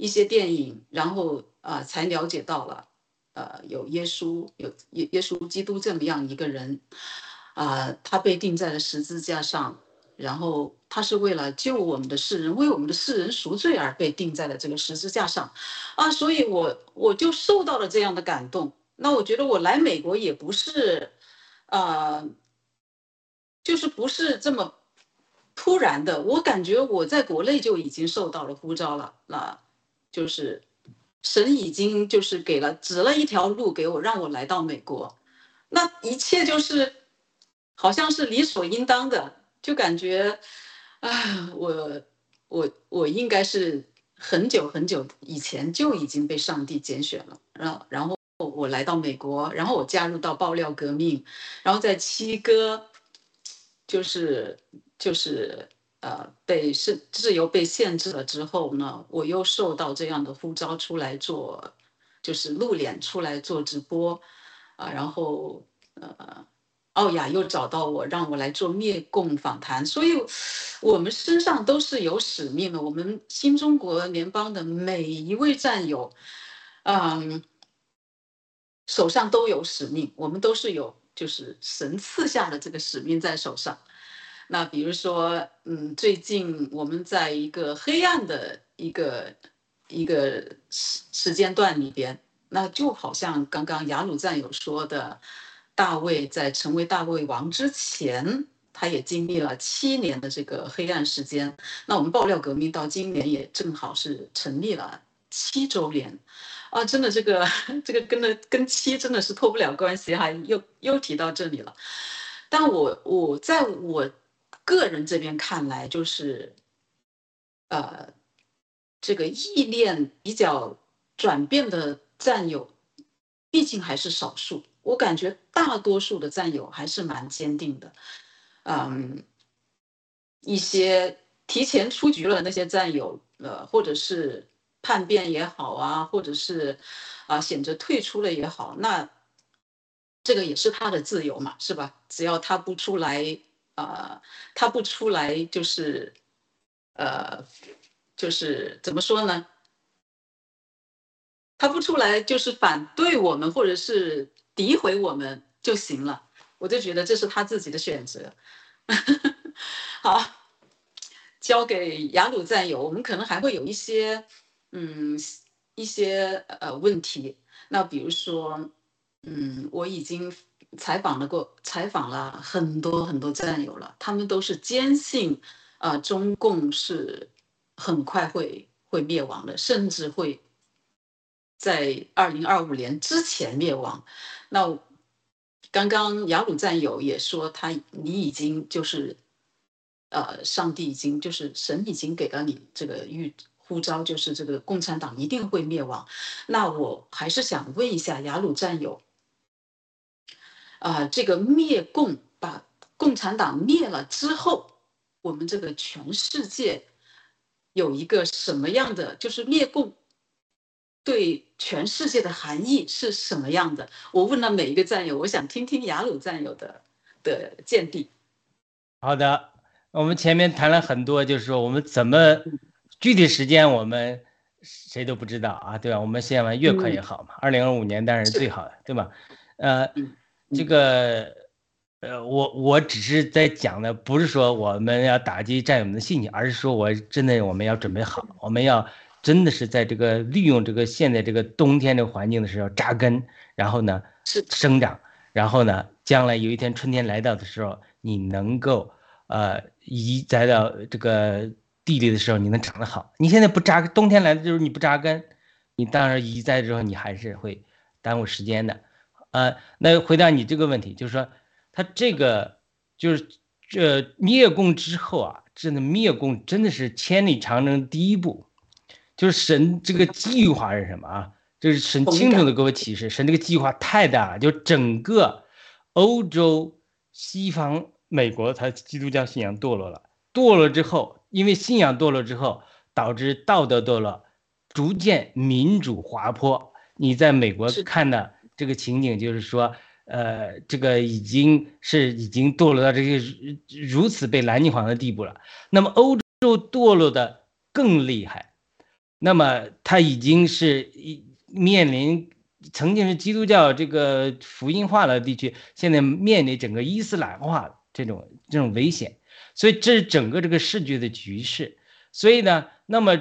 一些电影，然后啊，才了解到了，呃，有耶稣，有耶耶稣基督这么样一个人，啊，他被钉在了十字架上，然后他是为了救我们的世人，为我们的世人赎罪而被钉在了这个十字架上，啊，所以我我就受到了这样的感动。那我觉得我来美国也不是，啊，就是不是这么突然的，我感觉我在国内就已经受到了呼召了，那。就是神已经就是给了指了一条路给我，让我来到美国，那一切就是好像是理所应当的，就感觉，啊，我我我应该是很久很久以前就已经被上帝拣选了，然然后我来到美国，然后我加入到爆料革命，然后在七哥，就是就是。呃，被是自由被限制了之后呢，我又受到这样的呼召出来做，就是露脸出来做直播，啊，然后呃，奥雅又找到我，让我来做灭共访谈，所以我们身上都是有使命的。我们新中国联邦的每一位战友，嗯，手上都有使命，我们都是有就是神赐下的这个使命在手上。那比如说，嗯，最近我们在一个黑暗的一个一个时时间段里边，那就好像刚刚雅鲁战友说的，大卫在成为大卫王之前，他也经历了七年的这个黑暗时间。那我们爆料革命到今年也正好是成立了七周年，啊，真的这个这个跟的跟七真的是脱不了关系哈，又又提到这里了。但我我在我。个人这边看来，就是，呃，这个意念比较转变的战友，毕竟还是少数。我感觉大多数的战友还是蛮坚定的。嗯，一些提前出局了那些战友，呃，或者是叛变也好啊，或者是啊选择退出了也好，那这个也是他的自由嘛，是吧？只要他不出来。呃，他不出来就是，呃，就是怎么说呢？他不出来就是反对我们或者是诋毁我们就行了，我就觉得这是他自己的选择。好，交给雅鲁战友，我们可能还会有一些，嗯，一些呃问题。那比如说，嗯，我已经。采访了过，采访了很多很多战友了，他们都是坚信，啊，中共是很快会会灭亡的，甚至会在二零二五年之前灭亡。那刚刚雅鲁战友也说，他你已经就是，呃，上帝已经就是神已经给了你这个预呼召，就是这个共产党一定会灭亡。那我还是想问一下雅鲁战友。啊，这个灭共把共产党灭了之后，我们这个全世界有一个什么样的？就是灭共对全世界的含义是什么样的？我问了每一个战友，我想听听雅鲁战友的的见地。好的，我们前面谈了很多，就是说我们怎么具体时间我们谁都不知道啊，对吧？我们希望越快越好嘛。二零二五年当然是最好的，对吧？呃。这个，呃，我我只是在讲的，不是说我们要打击战友们的信心，而是说我真的我们要准备好，我们要真的是在这个利用这个现在这个冬天这个环境的时候扎根，然后呢是生长，然后呢将来有一天春天来到的时候，你能够呃移栽到这个地里的时候，你能长得好。你现在不扎，冬天来的时候你不扎根，你当然移栽之后你还是会耽误时间的。呃，那回答你这个问题，就是说，他这个就是这灭共之后啊，真的灭共真的是千里长征第一步，就是神这个计划是什么啊？就是神清楚的给我启示，神这个计划太大了，就整个欧洲、西方、美国，它基督教信仰堕落了，堕落之后，因为信仰堕落之后，导致道德堕落，逐渐民主滑坡。你在美国看的这个情景，就是说，呃，这个已经是已经堕落到这个如此被蓝泥黄的地步了。那么欧洲堕落的更厉害，那么它已经是。面临曾经是基督教这个福音化的地区，现在面临整个伊斯兰化这种这种危险，所以这是整个这个世界的局势。所以呢，那么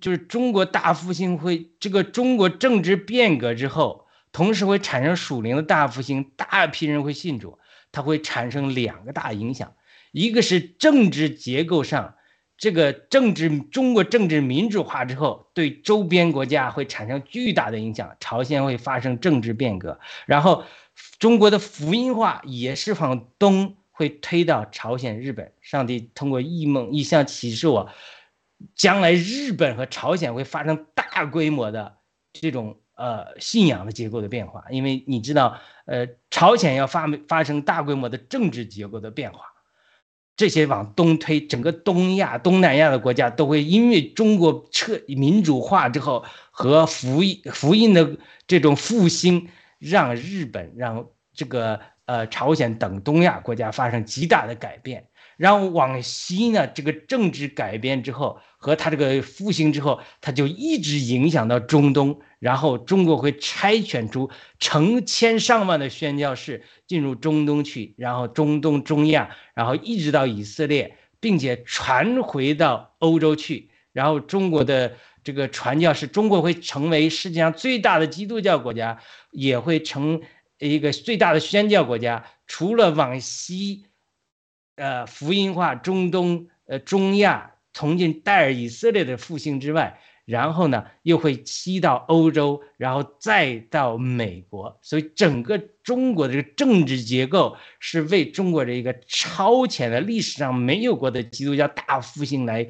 就是中国大复兴会这个中国政治变革之后，同时会产生属灵的大复兴，大批人会信主，它会产生两个大影响，一个是政治结构上。这个政治，中国政治民主化之后，对周边国家会产生巨大的影响。朝鲜会发生政治变革，然后中国的福音化也是往东会推到朝鲜、日本。上帝通过异梦、异象启示我，将来日本和朝鲜会发生大规模的这种呃信仰的结构的变化，因为你知道，呃，朝鲜要发发生大规模的政治结构的变化。这些往东推，整个东亚、东南亚的国家都会因为中国彻民主化之后和福音福音的这种复兴，让日本、让这个呃朝鲜等东亚国家发生极大的改变。然后往西呢，这个政治改变之后，和他这个复兴之后，他就一直影响到中东。然后中国会拆选出成千上万的宣教士进入中东去，然后中东、中亚，然后一直到以色列，并且传回到欧洲去。然后中国的这个传教士，中国会成为世界上最大的基督教国家，也会成一个最大的宣教国家。除了往西。呃，福音化中东、呃中亚，重新带尔以色列的复兴之外，然后呢，又会吸到欧洲，然后再到美国，所以整个中国的这个政治结构是为中国的一个超前的历史上没有过的基督教大复兴来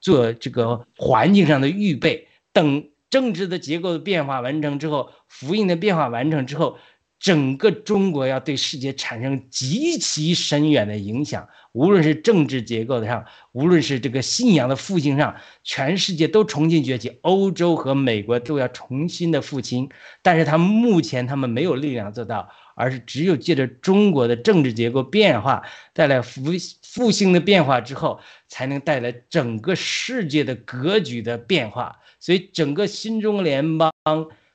做这个环境上的预备。等政治的结构的变化完成之后，福音的变化完成之后。整个中国要对世界产生极其深远的影响，无论是政治结构上，无论是这个信仰的复兴上，全世界都重新崛起，欧洲和美国都要重新的复兴。但是他们目前他们没有力量做到，而是只有借着中国的政治结构变化带来复复兴的变化之后，才能带来整个世界的格局的变化。所以，整个新中联邦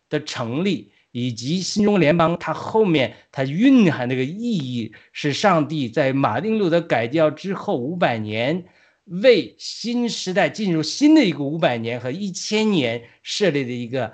的成立。以及新中联邦，它后面它蕴含那个意义，是上帝在马丁路德改教之后五百年，为新时代进入新的一个五百年和一千年设立的一个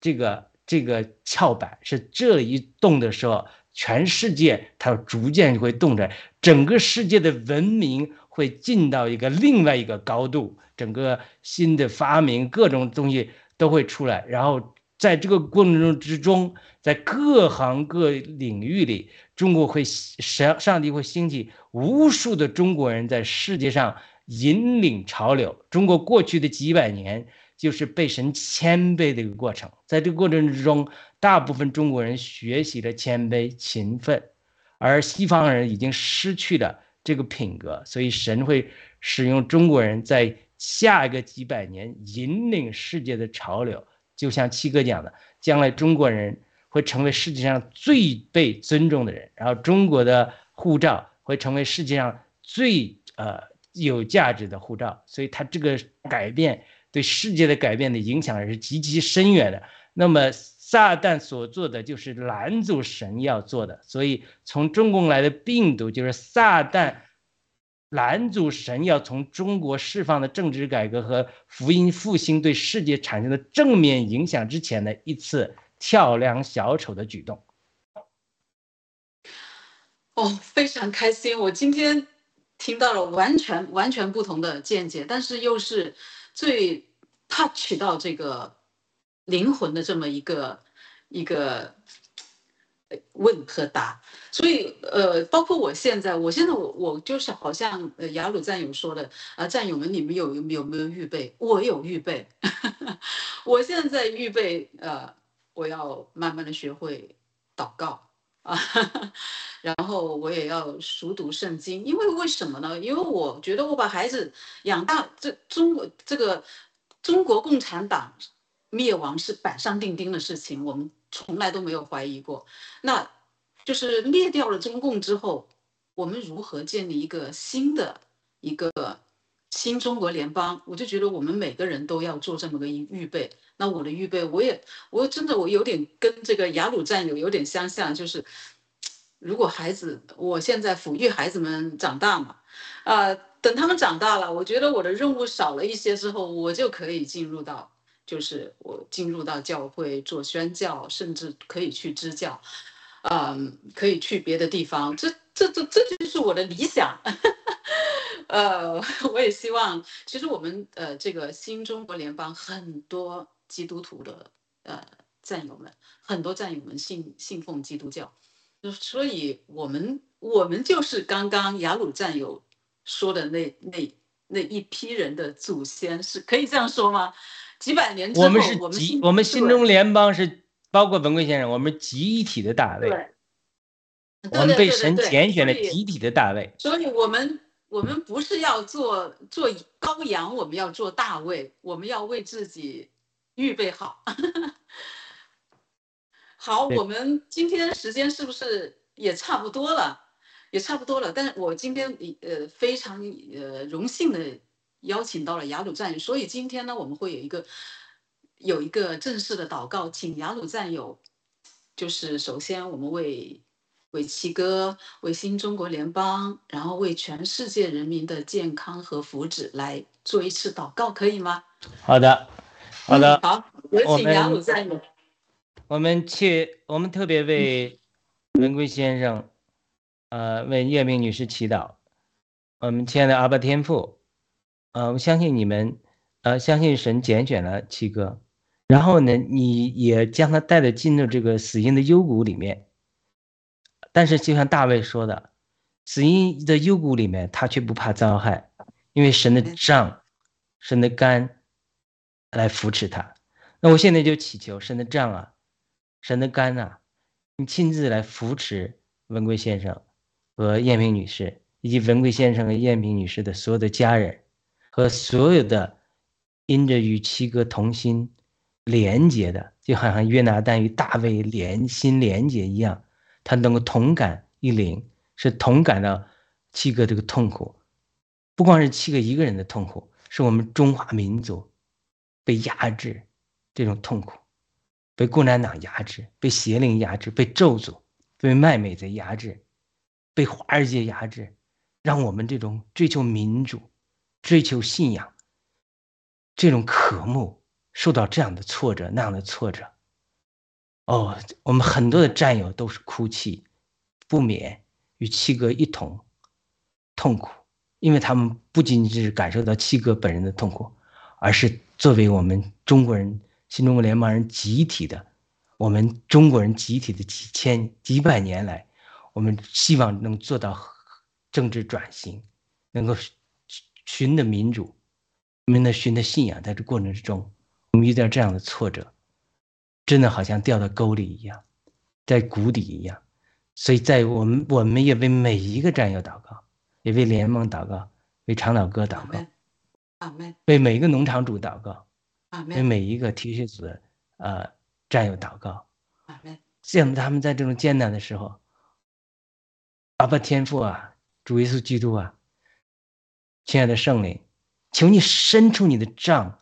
这个这个翘板。是这一动的时候，全世界它逐渐会动着，整个世界的文明会进到一个另外一个高度，整个新的发明各种东西都会出来，然后。在这个过程中之中，在各行各领域里，中国会上上帝会兴起无数的中国人，在世界上引领潮流。中国过去的几百年就是被神谦卑的一个过程，在这个过程之中，大部分中国人学习了谦卑、勤奋，而西方人已经失去了这个品格，所以神会使用中国人在下一个几百年引领世界的潮流。就像七哥讲的，将来中国人会成为世界上最被尊重的人，然后中国的护照会成为世界上最呃有价值的护照，所以它这个改变对世界的改变的影响是极其深远的。那么撒旦所做的就是拦阻神要做的，所以从中共来的病毒就是撒旦。拦阻神要从中国释放的政治改革和福音复兴对世界产生的正面影响之前的一次跳梁小丑的举动。哦，非常开心！我今天听到了完全完全不同的见解，但是又是最 touch 到这个灵魂的这么一个一个问和答。所以呃，包括我现在，我现在我我就是好像呃雅鲁战友说的啊，战友们你们有有有没有预备？我有预备，我现在预备呃，我要慢慢的学会祷告。啊，然后我也要熟读圣经，因为为什么呢？因为我觉得我把孩子养大，这中国这个中国共产党灭亡是板上钉钉的事情，我们从来都没有怀疑过。那就是灭掉了中共之后，我们如何建立一个新的一个新中国联邦？我就觉得我们每个人都要做这么个预预备。那我的预备，我也，我真的，我有点跟这个雅鲁战友有点相像，就是，如果孩子，我现在抚育孩子们长大嘛，啊，等他们长大了，我觉得我的任务少了一些之后，我就可以进入到，就是我进入到教会做宣教，甚至可以去支教，嗯，可以去别的地方，这这这这就是我的理想。呃，我也希望，其实我们呃这个新中国联邦很多。基督徒的呃战友们，很多战友们信信奉基督教，所以我们我们就是刚刚雅鲁战友说的那那那一批人的祖先，是可以这样说吗？几百年之后，我们是集，我们新中联邦是包括文贵先生，我们集体的大卫，我们被神拣选了集体的大卫，所以我们我们不是要做做羔羊，我们要做大卫，我们要为自己。预备好，好，我们今天时间是不是也差不多了？也差不多了。但是我今天呃非常呃荣幸的邀请到了雅鲁战友，所以今天呢我们会有一个有一个正式的祷告，请雅鲁战友，就是首先我们为为七哥、为新中国联邦，然后为全世界人民的健康和福祉来做一次祷告，可以吗？好的。好的，好，有请雅鲁战友。我们去，我们特别为文贵先生，呃，为叶明女士祈祷。我们亲爱的阿爸天父，呃，我相信你们，呃，相信神拣选了七哥，然后呢，你也将他带着进入这个死因的幽谷里面。但是就像大卫说的，死因的幽谷里面，他却不怕遭害，因为神的杖，神的肝。来扶持他，那我现在就祈求神的杖啊，神的肝啊，你亲自来扶持文贵先生和艳萍女士，以及文贵先生和艳萍女士的所有的家人和所有的因着与七哥同心连结的，就好像约拿丹与大卫连心连结一样，他能够同感一灵，是同感到七哥这个痛苦，不光是七哥一个人的痛苦，是我们中华民族。被压制，这种痛苦，被共产党压制，被邪灵压制，被咒诅，被卖美在压制，被华尔街压制，让我们这种追求民主、追求信仰、这种渴慕受到这样的挫折、那样的挫折。哦，我们很多的战友都是哭泣不免，与七哥一同痛苦，因为他们不仅仅是感受到七哥本人的痛苦，而是。作为我们中国人、新中国联邦人集体的，我们中国人集体的几千几百年来，我们希望能做到政治转型，能够寻的民主，我们的寻的信仰，在这过程之中，我们遇到这样的挫折，真的好像掉到沟里一样，在谷底一样。所以在我们，我们也为每一个战友祷告，也为联盟祷告，为长岛哥祷告。为每一个农场主祷告，为每一个 T 恤组的呃战友祷告，像他们在这种艰难的时候，阿爸天父啊，主耶稣基督啊，亲爱的圣灵，求你伸出你的杖，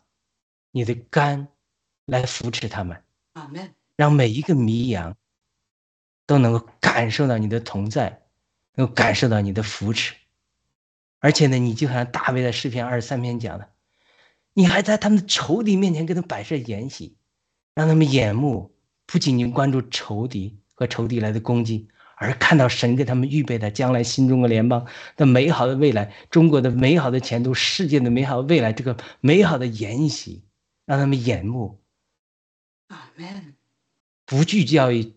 你的肝来扶持他们，让每一个迷羊都能够感受到你的同在，能够感受到你的扶持。而且呢，你就像大卫的诗篇二十三篇讲的，你还在他们的仇敌面前给他们摆设筵席，让他们眼目不仅仅关注仇敌和仇敌来的攻击，而看到神给他们预备的将来新中国联邦的美好的未来，中国的美好的前途，世界的美好未来，这个美好的筵席，让他们眼目，阿门，不聚焦于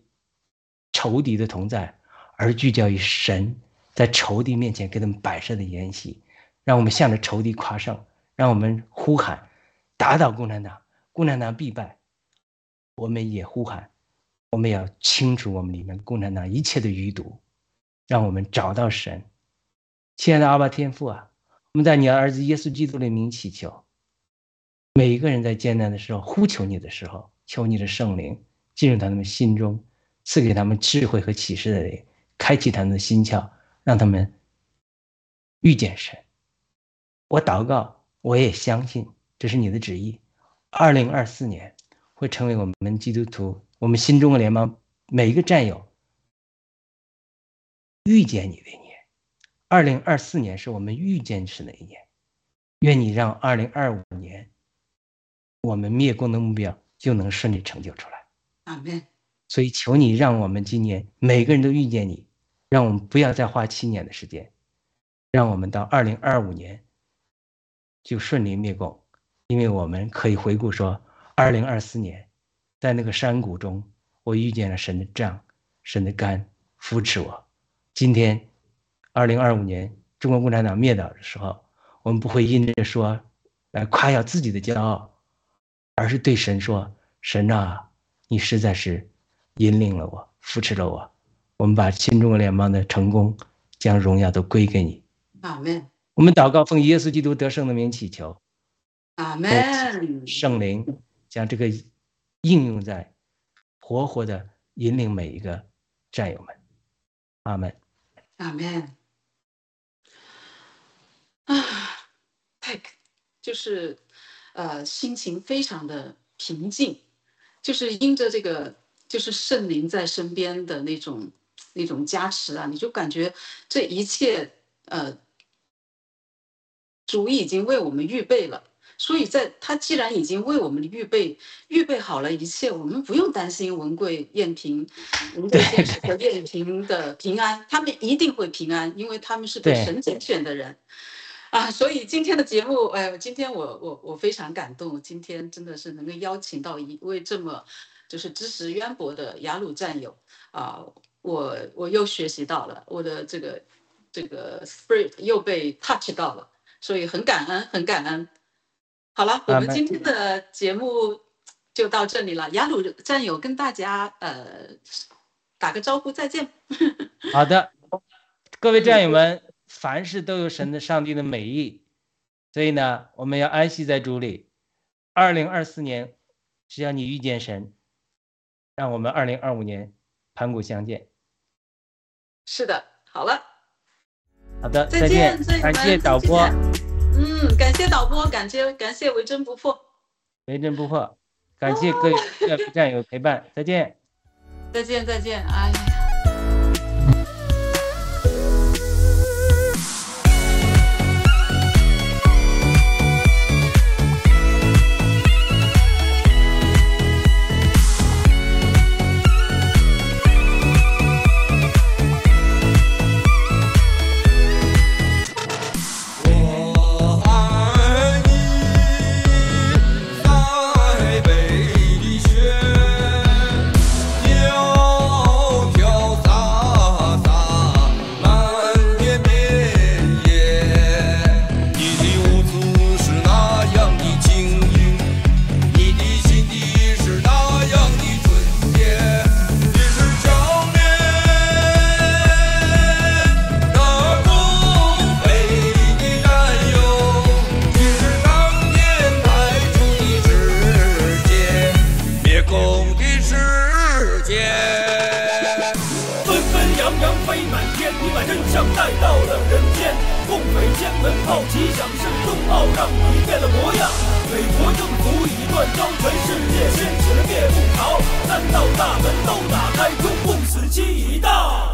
仇敌的同在，而聚焦于神在仇敌面前给他们摆设的筵席，让我们向着仇敌夸胜，让我们呼喊打倒共产党，共产党必败。我们也呼喊，我们要清除我们里面共产党一切的余毒，让我们找到神。亲爱的阿爸天父啊，我们在你儿子耶稣基督的名祈求，每一个人在艰难的时候呼求你的时候，求你的圣灵进入他们心中，赐给他们智慧和启示的灵，开启他们的心窍，让他们遇见神。我祷告，我也相信这是你的旨意。二零二四年会成为我们基督徒，我们新中国联邦每一个战友遇见你的年。二零二四年是我们遇见是哪一年，愿你让二零二五年我们灭共的目标就能顺利成就出来。阿门。所以求你让我们今年每个人都遇见你，让我们不要再花七年的时间，让我们到二零二五年就顺利灭共，因为我们可以回顾说，二零二四年在那个山谷中，我遇见了神的杖、神的肝扶持我。今天。二零二五年中国共产党灭掉的时候，我们不会因着说来夸耀自己的骄傲，而是对神说：“神啊，你实在是引领了我，扶持了我。我们把新中国联邦的成功，将荣耀都归给你。”阿门。我们祷告，奉耶稣基督得胜的名祈求。阿门。圣灵将这个应用在活活的引领每一个战友们。阿门。阿门。啊，太，就是，呃，心情非常的平静，就是因着这个，就是圣灵在身边的那种那种加持啊，你就感觉这一切，呃，主已经为我们预备了，所以在他既然已经为我们预备预备好了一切，我们不用担心文贵燕平、文贵先生和燕平的平安，他们一定会平安，因为他们是被神拣选的人。啊，所以今天的节目，哎，今天我我我非常感动，今天真的是能够邀请到一位这么就是知识渊博的雅鲁战友啊，我我又学习到了，我的这个这个 spirit 又被 touch 到了，所以很感恩，很感恩。好了，我们今天的节目就到这里了，雅鲁战友跟大家呃打个招呼，再见。好的，各位战友们。凡事都有神的、上帝的美意，所以呢，我们要安息在主里。二零二四年，只要你遇见神，让我们二零二五年盘古相见。是的，好了，好的，再见，感谢导播。嗯，感谢导播，感谢感谢为真不破，为真不破，感谢各位战友陪伴，再见，再见，再见，哎呀。的世界纷纷扬扬飞满天你把真相带到了人间共匪天门炮齐响是中傲让你变了模样美国政府已断交全世界掀起了灭共潮三道大门都打开中共死期已到